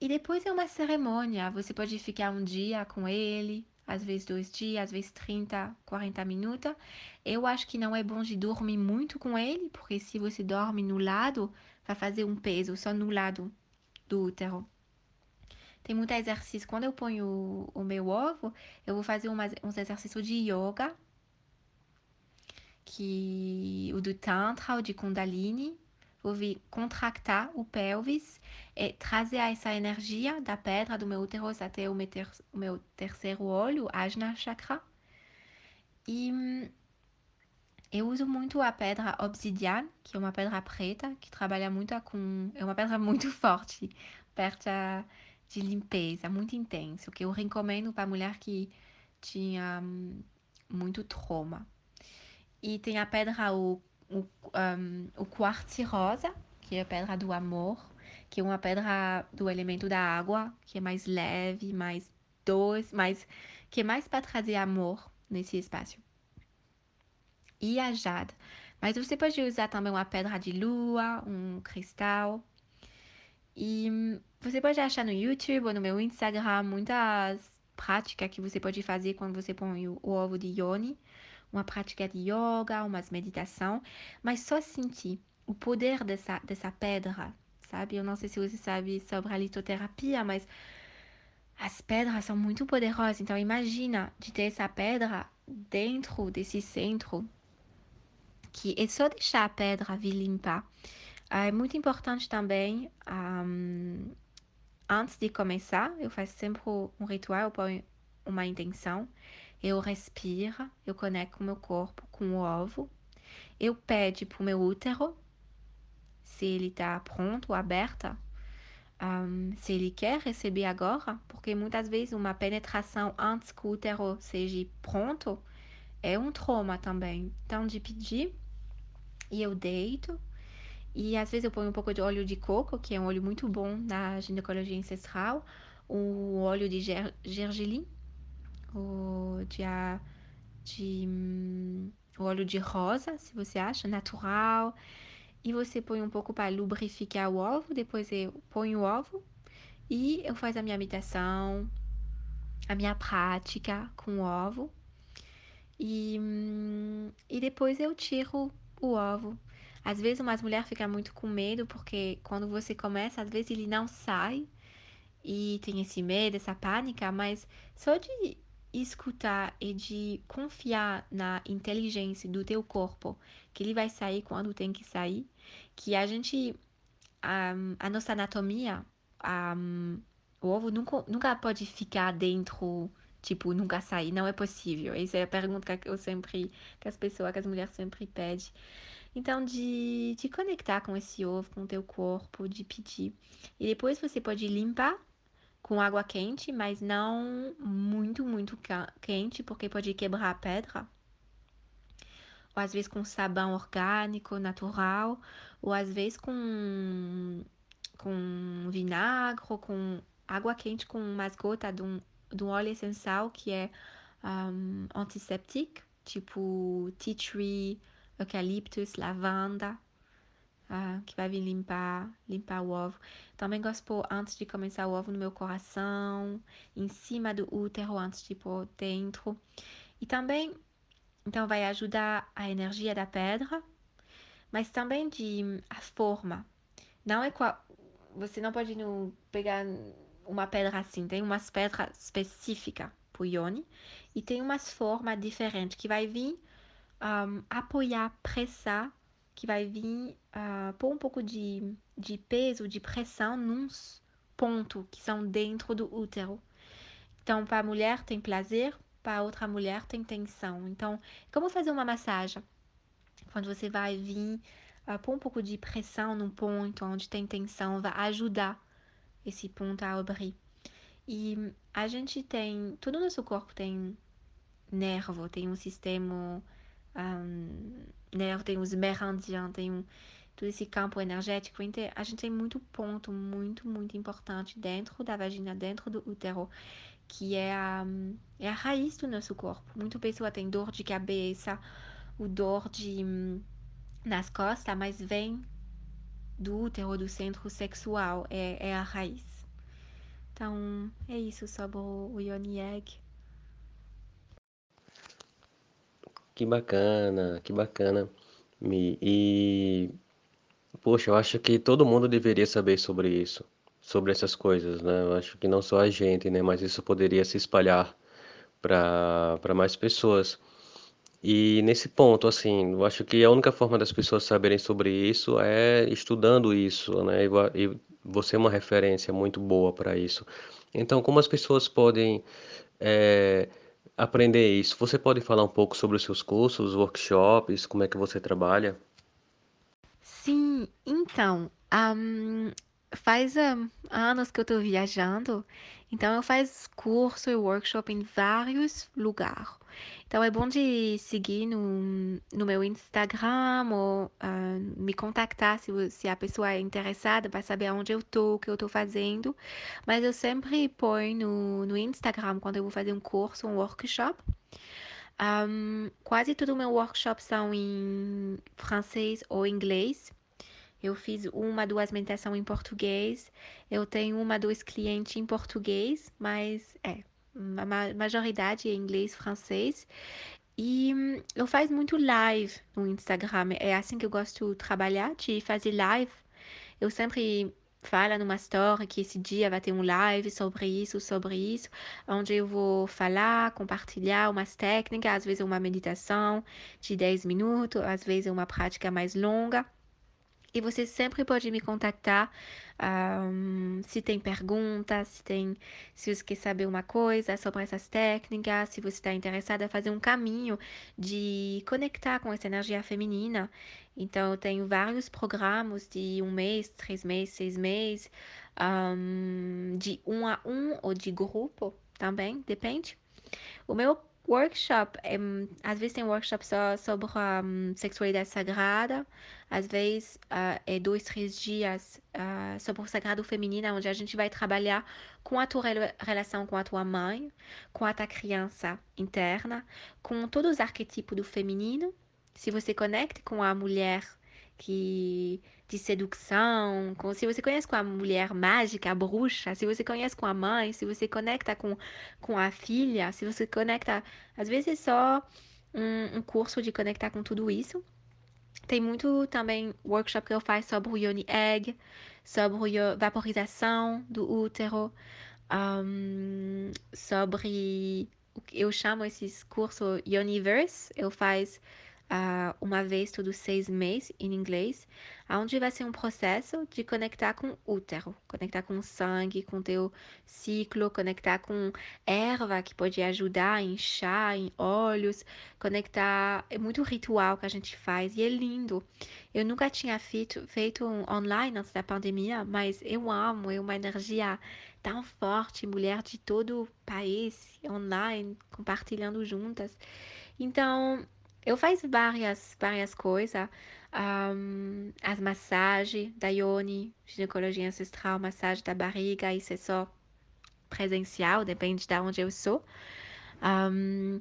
E depois é uma cerimônia. Você pode ficar um dia com ele, às vezes dois dias, às vezes 30, 40 minutos. Eu acho que não é bom de dormir muito com ele, porque se você dorme no lado, vai fazer um peso só no lado do útero. Tem muito exercício. Quando eu ponho o, meu ovo, eu vou fazer umas, uns exercícios de yoga, que o do Tantra, o de Kundalini. Vou vir contractar o pelvis e trazer essa energia da pedra do meu útero até o meu, ter, o meu terceiro olho, Ajna Chakra. E eu uso muito a pedra obsidiana, que é uma pedra preta, que trabalha muito com. É uma pedra muito forte, perto a de limpeza muito intenso, que eu recomendo para mulher que tinha hum, muito trauma. E tem a pedra, o, o, um, o quartzo rosa, que é a pedra do amor, que é uma pedra do elemento da água, que é mais leve, mais doce, mais, que é mais para trazer amor nesse espaço. e a jade. Mas você pode usar também uma pedra de lua, um cristal. E você pode achar no YouTube ou no meu Instagram muitas práticas que você pode fazer quando você põe o ovo de Yoni. Uma prática de yoga, umas meditação, mas só sentir o poder dessa, dessa pedra, sabe? Eu não sei se você sabe sobre a litoterapia, mas as pedras são muito poderosas. Então imagina de ter essa pedra dentro desse centro que é só deixar a pedra vir limpar. É muito importante também, um, antes de começar, eu faço sempre um ritual, eu ponho uma intenção, eu respiro, eu conecto o meu corpo com o ovo, eu peço para o meu útero se ele está pronto, aberto, um, se ele quer receber agora, porque muitas vezes uma penetração antes que o útero seja pronto é um trauma também. Então, de pedir e eu deito. E às vezes eu ponho um pouco de óleo de coco, que é um óleo muito bom na ginecologia ancestral, o óleo de ger gergelim, o de, de um, óleo de rosa, se você acha, natural. E você põe um pouco para lubrificar o ovo, depois eu ponho o ovo e eu faço a minha meditação, a minha prática com o ovo. E, hum, e depois eu tiro o ovo. Às vezes umas mulheres ficam muito com medo, porque quando você começa, às vezes ele não sai e tem esse medo, essa pânica, mas só de escutar e de confiar na inteligência do teu corpo, que ele vai sair quando tem que sair, que a gente, a, a nossa anatomia, o ovo nunca, nunca pode ficar dentro Tipo, nunca sair, não é possível. Essa é a pergunta que eu sempre, que as pessoas, que as mulheres sempre pedem. Então, de, de conectar com esse ovo, com o teu corpo, de pedir. E depois você pode limpar com água quente, mas não muito, muito quente, porque pode quebrar a pedra. Ou às vezes com sabão orgânico, natural, ou às vezes com, com vinagre, ou com água quente com umas gotas de um do óleo essencial que é um, antisséptico, tipo tea tree, eucaliptus, lavanda, uh, que vai vir limpar, limpar o ovo. Também gosto de pôr antes de começar o ovo no meu coração, em cima do útero antes de pôr dentro. E também, então vai ajudar a energia da pedra, mas também de a forma. Não é qual, você não pode no, pegar uma pedra assim, tem umas pedras específicas para o e tem umas formas diferentes que vai vir um, apoiar, pressar, que vai vir uh, pôr um pouco de, de peso, de pressão nos pontos que são dentro do útero. Então, para a mulher tem prazer, para outra mulher tem tensão. Então, como fazer uma massagem? Quando você vai vir uh, pôr um pouco de pressão num ponto onde tem tensão, vai ajudar esse ponto a abrir. E a gente tem, todo o nosso corpo tem nervo, tem um sistema nervo, tem os meridianos, tem um, todo esse campo energético. A gente tem muito ponto muito, muito importante dentro da vagina, dentro do útero, que é a, é a raiz do nosso corpo. Muita pessoa tem dor de cabeça, o dor de nas costas, mas vem do útero, do centro sexual, é, é a raiz. Então, é isso sobre o Yoni Egg. Que bacana, que bacana. Mi. E, poxa, eu acho que todo mundo deveria saber sobre isso, sobre essas coisas, né? Eu acho que não só a gente, né? Mas isso poderia se espalhar para mais pessoas. E nesse ponto, assim, eu acho que a única forma das pessoas saberem sobre isso é estudando isso, né? E você é uma referência muito boa para isso. Então, como as pessoas podem é, aprender isso? Você pode falar um pouco sobre os seus cursos, workshops, como é que você trabalha? Sim, então, um, faz um, anos que eu estou viajando, então eu faço curso e workshop em vários lugares. Então é bom de seguir no, no meu Instagram ou uh, me contactar se, se a pessoa é interessada para saber onde eu tô, o que eu tô fazendo. Mas eu sempre ponho no, no Instagram quando eu vou fazer um curso, um workshop. Um, quase todo o meu workshop são em francês ou inglês. Eu fiz uma, duas meditações em português. Eu tenho uma, dois clientes em português, mas é, a majoridade é inglês, francês. E hum, eu faço muito live no Instagram. É assim que eu gosto de trabalhar, de fazer live. Eu sempre falo numa story que esse dia vai ter um live sobre isso, sobre isso, onde eu vou falar, compartilhar umas técnicas, às vezes uma meditação de 10 minutos, às vezes uma prática mais longa. E você sempre pode me contactar um, se tem perguntas, se tem, se você quer saber uma coisa sobre essas técnicas, se você está interessada em fazer um caminho de conectar com essa energia feminina. Então, eu tenho vários programas de um mês, três meses, seis meses, um, de um a um ou de grupo também, depende. O meu workshop, é, às vezes tem workshop só sobre um, sexualidade sagrada, às vezes uh, é dois, três dias uh, sobre o sagrado feminino, onde a gente vai trabalhar com a tua relação com a tua mãe, com a tua criança interna, com todos os arquetipos do feminino. Se você conecta com a mulher que de sedução, com, se você conhece com a mulher mágica, a bruxa, se você conhece com a mãe, se você conecta com, com a filha, se você conecta, às vezes é só um, um curso de conectar com tudo isso. Tem muito também workshop que eu faço sobre Yoni Egg, sobre vaporização do útero, um, sobre eu chamo esses cursos Universe, eu faço uh, uma vez todos seis meses em inglês, onde vai ser um processo de conectar com útero, conectar com sangue, com teu ciclo, conectar com erva que pode ajudar em chá, em óleos, conectar. É muito ritual que a gente faz e é lindo. Eu nunca tinha feito, feito um online antes da pandemia, mas eu amo, é uma energia tão forte, mulher de todo o país, online, compartilhando juntas. Então, eu faço várias, várias coisas. Um, as massagens da Yoni, ginecologia ancestral, massagem da barriga, isso é só presencial, depende de onde eu sou. Um,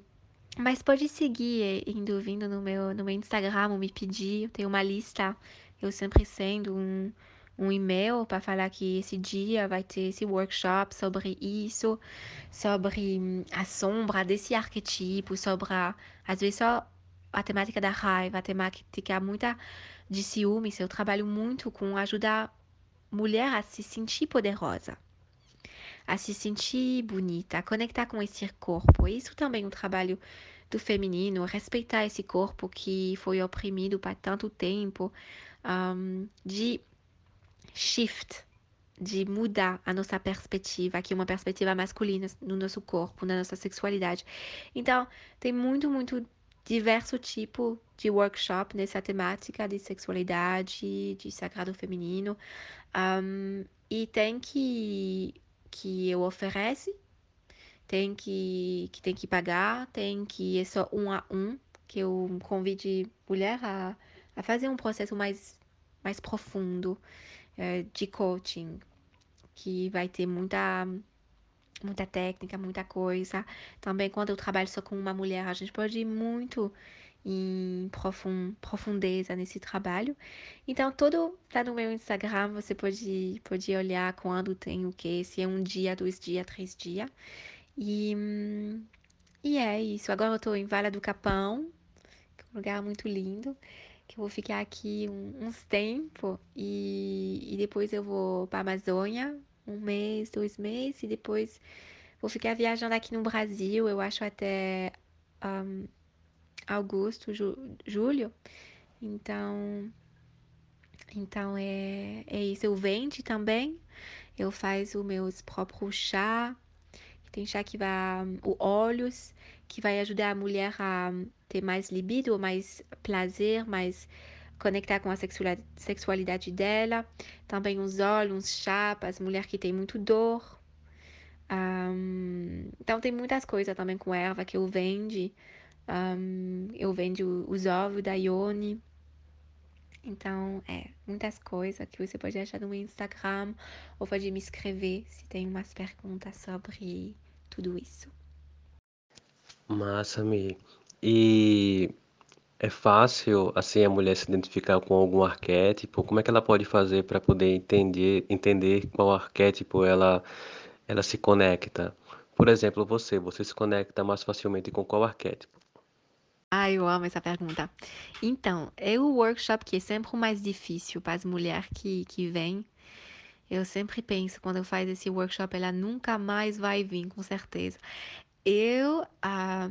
mas pode seguir indo vindo no meu, no meu Instagram, me pedir. Eu tenho uma lista, eu sempre sendo um, um e-mail para falar que esse dia vai ter esse workshop sobre isso, sobre hum, a sombra desse arquetipo, sobre a, às vezes só a temática da raiva, a temática muita de ciúmes. Eu trabalho muito com ajudar a mulher a se sentir poderosa, a se sentir bonita, a conectar com esse corpo. Isso também é um trabalho do feminino, respeitar esse corpo que foi oprimido por tanto tempo, um, de shift, de mudar a nossa perspectiva, aqui uma perspectiva masculina no nosso corpo, na nossa sexualidade. Então, tem muito, muito diverso tipo de workshop nessa temática de sexualidade, de sagrado feminino. Um, e tem que que eu oferece, tem que que tem que pagar, tem que é só um a um que eu convide mulher a, a fazer um processo mais mais profundo é, de coaching, que vai ter muita muita técnica, muita coisa. Também quando eu trabalho só com uma mulher, a gente pode ir muito em profundeza nesse trabalho. Então, tudo tá no meu Instagram, você pode, pode olhar quando tem o que, se é um dia, dois dias, três dias. E, e é isso. Agora eu tô em Vala do Capão, que é um lugar muito lindo, que eu vou ficar aqui um, uns tempos e, e depois eu vou para Amazônia, um mês, dois meses, e depois vou ficar viajando aqui no Brasil, eu acho até um, agosto, ju, julho. Então, então é, é isso. Eu vende também, eu faço os meus próprios chá. Tem chá que vai, o óleos, que vai ajudar a mulher a ter mais libido, mais prazer, mais conectar com a sexualidade dela. Também os olhos, chapas, mulher que tem muito dor. Um, então tem muitas coisas também com erva que eu vendo. Um, eu vendo os ovos da Ione. Então, é, muitas coisas que você pode achar no Instagram ou pode me escrever se tem umas perguntas sobre tudo isso. Massa, Mi. E é fácil, assim, a mulher se identificar com algum arquétipo? Como é que ela pode fazer para poder entender, entender qual arquétipo ela, ela se conecta? Por exemplo, você, você se conecta mais facilmente com qual arquétipo? Ah, eu amo essa pergunta. Então, é o workshop que é sempre o mais difícil para as mulheres que, que vêm. Eu sempre penso, quando eu faço esse workshop, ela nunca mais vai vir, com certeza. Eu, ah,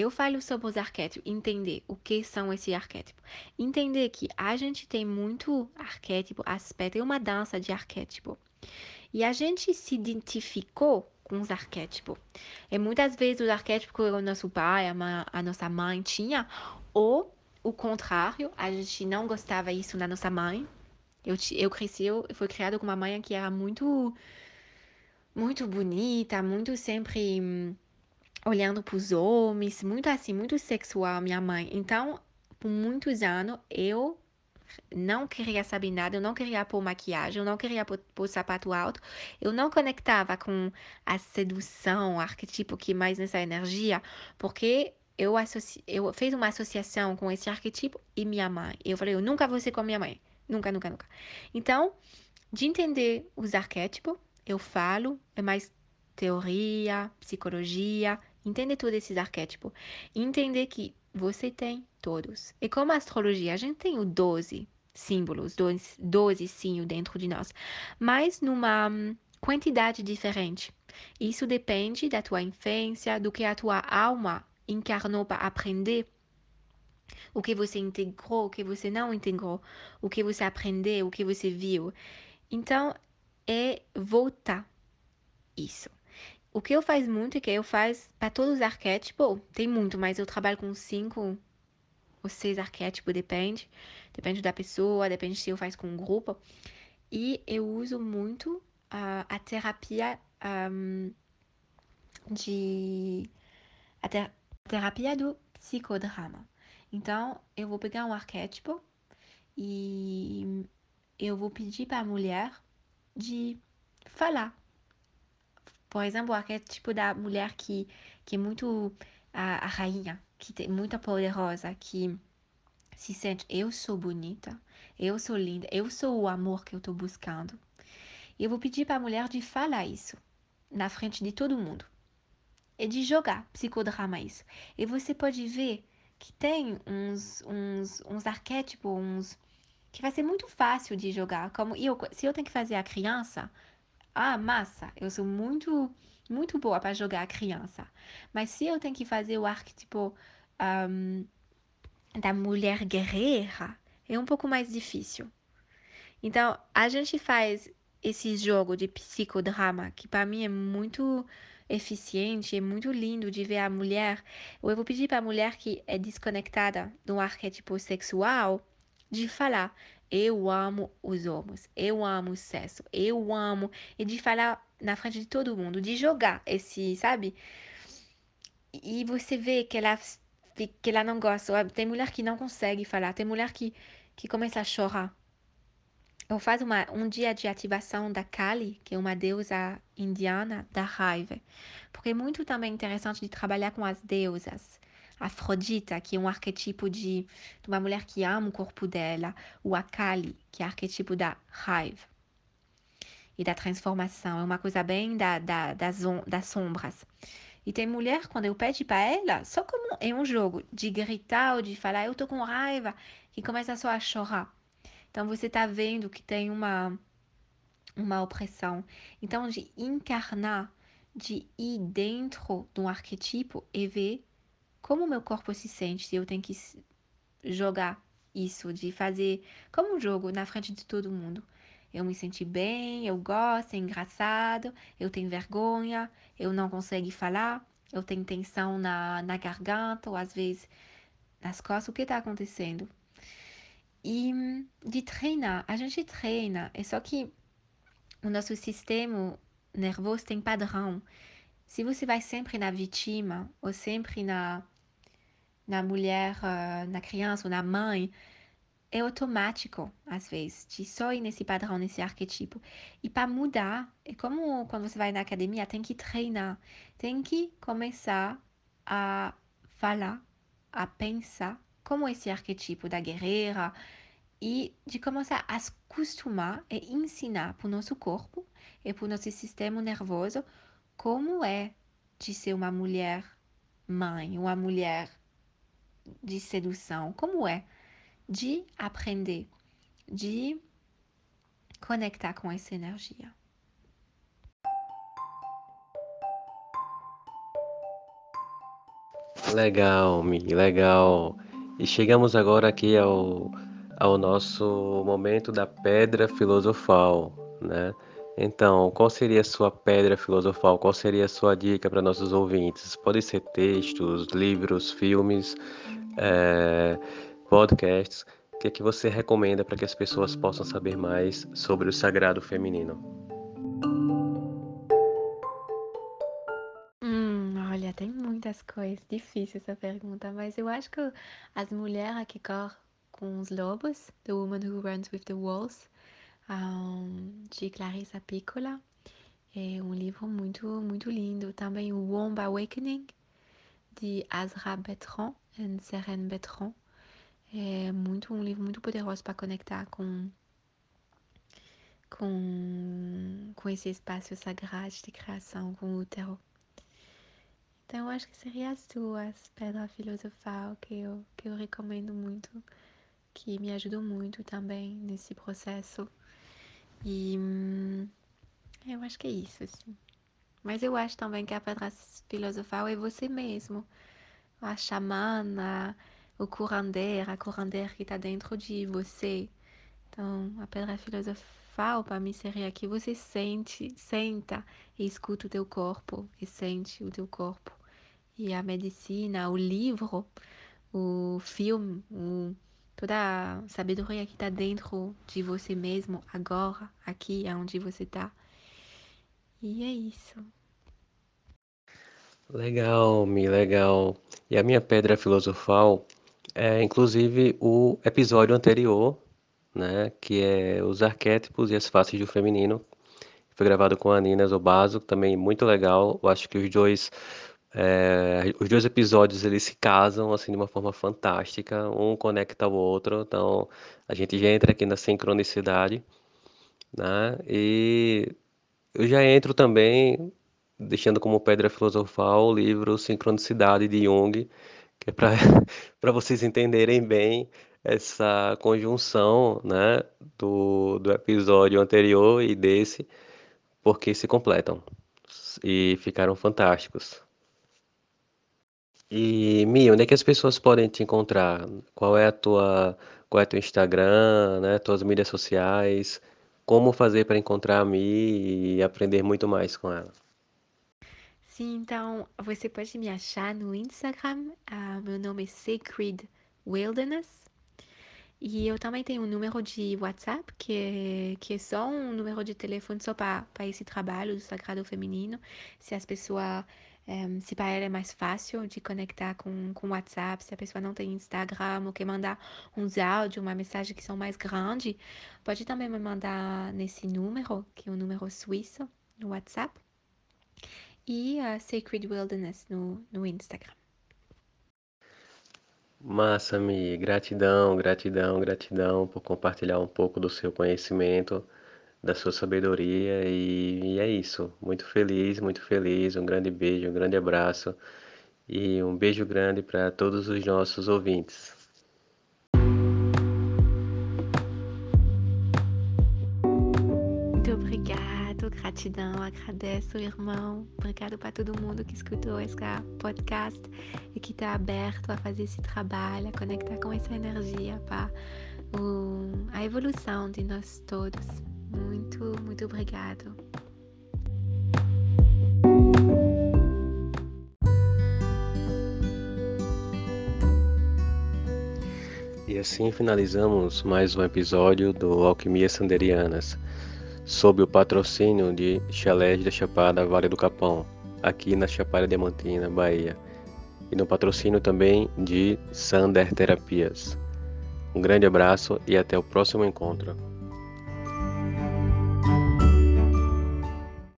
eu falo sobre os arquétipos, entender o que são esses arquétipos. Entender que a gente tem muito arquétipo, aspecto, é uma dança de arquétipo. E a gente se identificou com os arquétipos. E muitas vezes os arquétipos que o nosso pai, a, ma- a nossa mãe tinha, ou o contrário, a gente não gostava isso na nossa mãe. Eu, eu cresci, eu fui criada com uma mãe que era muito, muito bonita, muito sempre hum, olhando para os homens, muito assim, muito sexual, minha mãe. Então, por muitos anos, eu não queria saber nada, eu não queria pôr maquiagem, eu não queria pôr, pôr sapato alto, eu não conectava com a sedução, o arquetipo que mais nessa energia, porque eu, associ... eu fiz uma associação com esse arquetipo e minha mãe. Eu falei, eu nunca vou ser com minha mãe. Nunca, nunca, nunca. Então, de entender os arquétipos, eu falo, é mais teoria, psicologia, entender todos esses arquétipos. Entender que você tem todos. E como a astrologia, a gente tem o 12 símbolos, 12, 12 signos dentro de nós, mas numa hum, quantidade diferente. Isso depende da tua infância, do que a tua alma encarnou para aprender o que você integrou, o que você não integrou, o que você aprendeu, o que você viu. Então, é voltar isso. O que eu faço muito é que eu faço para todos os arquétipos, tem muito, mas eu trabalho com cinco ou seis arquétipos, depende. Depende da pessoa, depende se eu faço com um grupo. E eu uso muito uh, a terapia um, de. A, ter, terapia do psicodrama. Então, eu vou pegar um arquétipo e eu vou pedir para a mulher de falar. Por exemplo, arquétipo da mulher que, que é muito a, a rainha, que é muito poderosa, que se sente eu sou bonita, eu sou linda, eu sou o amor que eu estou buscando. E eu vou pedir para a mulher de falar isso na frente de todo mundo. E de jogar psicodrama isso. E você pode ver que tem uns, uns, uns arquétipos, uns que vai ser muito fácil de jogar. Como eu, se eu tenho que fazer a criança, ah, massa, eu sou muito, muito boa para jogar criança. Mas se eu tenho que fazer o arquétipo um, da mulher guerreira, é um pouco mais difícil. Então, a gente faz esse jogo de psicodrama, que para mim é muito eficiente, é muito lindo de ver a mulher. Eu vou pedir para a mulher que é desconectada do arquétipo sexual de falar: eu amo os homens, eu amo o sexo, eu amo. E de falar na frente de todo mundo, de jogar esse, sabe? E você vê que ela, que ela não gosta. Tem mulher que não consegue falar, tem mulher que, que começa a chorar. Eu faço uma, um dia de ativação da Kali, que é uma deusa indiana da raiva. Porque é muito também interessante de trabalhar com as deusas. Afrodita, que é um arquetipo de, de uma mulher que ama o corpo dela. O Akali, que é arquetipo da raiva e da transformação. É uma coisa bem da, da, das, das sombras. E tem mulher, quando eu pedi para ela, só como é um jogo de gritar ou de falar, eu tô com raiva, que começa só a chorar. Então você está vendo que tem uma uma opressão. Então de encarnar, de ir dentro de um arquetipo e ver como meu corpo se sente, se eu tenho que jogar isso, de fazer como um jogo na frente de todo mundo. Eu me senti bem, eu gosto, é engraçado, eu tenho vergonha, eu não consigo falar, eu tenho tensão na, na garganta, ou às vezes nas costas, o que está acontecendo? E de treinar, a gente treina, é só que o nosso sistema nervoso tem padrão. Se você vai sempre na vítima, ou sempre na, na mulher, na criança ou na mãe, é automático, às vezes, de só ir nesse padrão, nesse arquetipo. E para mudar, é como quando você vai na academia, tem que treinar, tem que começar a falar a pensar como esse arquetipo da guerreira e de começar a acostumar e ensinar para o nosso corpo e para o nosso sistema nervoso como é de ser uma mulher mãe, uma mulher de sedução, como é de aprender, de conectar com essa energia. Legal, Mi, legal. E chegamos agora aqui ao, ao nosso momento da pedra filosofal, né? Então, qual seria a sua pedra filosofal? Qual seria a sua dica para nossos ouvintes? Pode ser textos, livros, filmes, é, podcasts. O que, é que você recomenda para que as pessoas possam saber mais sobre o sagrado feminino? Hum, olha, tem muitas coisas. Difícil essa pergunta, mas eu acho que as mulheres que correm com os lobos, The Woman Who Runs with the Wolves, de Clarissa Piccola. É um livro muito, muito lindo. Também o Womb Awakening, de Azra Bertrand e Seren Bertrand. É muito, um livro muito poderoso para conectar com, com, com esse espaço sagrado de criação, com o útero. Então, acho que seria as duas pedras filosofal que eu, que eu recomendo muito, que me ajudam muito também nesse processo e hum, eu acho que é isso, assim. Mas eu acho também que a pedra filosofal é você mesmo. A xamana, o curandeiro, a curandeira que está dentro de você. Então, a pedra filosofal para mim seria que você sente, senta e escuta o teu corpo e sente o teu corpo. E a medicina, o livro, o filme, o toda a sabedoria que está dentro de você mesmo, agora, aqui, onde você está. E é isso. Legal, Mi, legal. E a minha pedra filosofal é, inclusive, o episódio anterior, né, que é os arquétipos e as faces do feminino. Foi gravado com a Nina Zobaso, também muito legal. Eu acho que os dois é, os dois episódios eles se casam assim de uma forma fantástica, um conecta o outro, então a gente já entra aqui na sincronicidade, né? E eu já entro também deixando como pedra filosofal o livro Sincronicidade de Jung, que é para para vocês entenderem bem essa conjunção, né, do, do episódio anterior e desse, porque se completam e ficaram fantásticos. E, Mi, onde é que as pessoas podem te encontrar? Qual é a tua, qual é teu Instagram, né? Tuas mídias sociais? Como fazer para encontrar a Mi e aprender muito mais com ela? Sim, então você pode me achar no Instagram. Uh, meu nome é Sacred Wilderness. E eu também tenho um número de WhatsApp, que é, que é só um número de telefone só para esse trabalho do sagrado feminino. Se as pessoas um, se para ela é mais fácil de conectar com o WhatsApp, se a pessoa não tem Instagram ou quer mandar uns áudios, uma mensagem que são mais grande, pode também me mandar nesse número, que é um número suíço, no WhatsApp. E a Sacred Wilderness no, no Instagram. Massa, Mi. Gratidão, gratidão, gratidão por compartilhar um pouco do seu conhecimento da sua sabedoria e, e é isso. Muito feliz, muito feliz. Um grande beijo, um grande abraço e um beijo grande para todos os nossos ouvintes. Muito obrigado, gratidão, agradeço, irmão. Obrigado para todo mundo que escutou esse podcast e que está aberto a fazer esse trabalho, a conectar com essa energia para a evolução de nós todos. Muito, muito obrigado. E assim finalizamos mais um episódio do Alquimia Sanderianas, sob o patrocínio de Chalés da Chapada Vale do Capão, aqui na Chapada Diamantina, Bahia, e no patrocínio também de Sander Terapias. Um grande abraço e até o próximo encontro.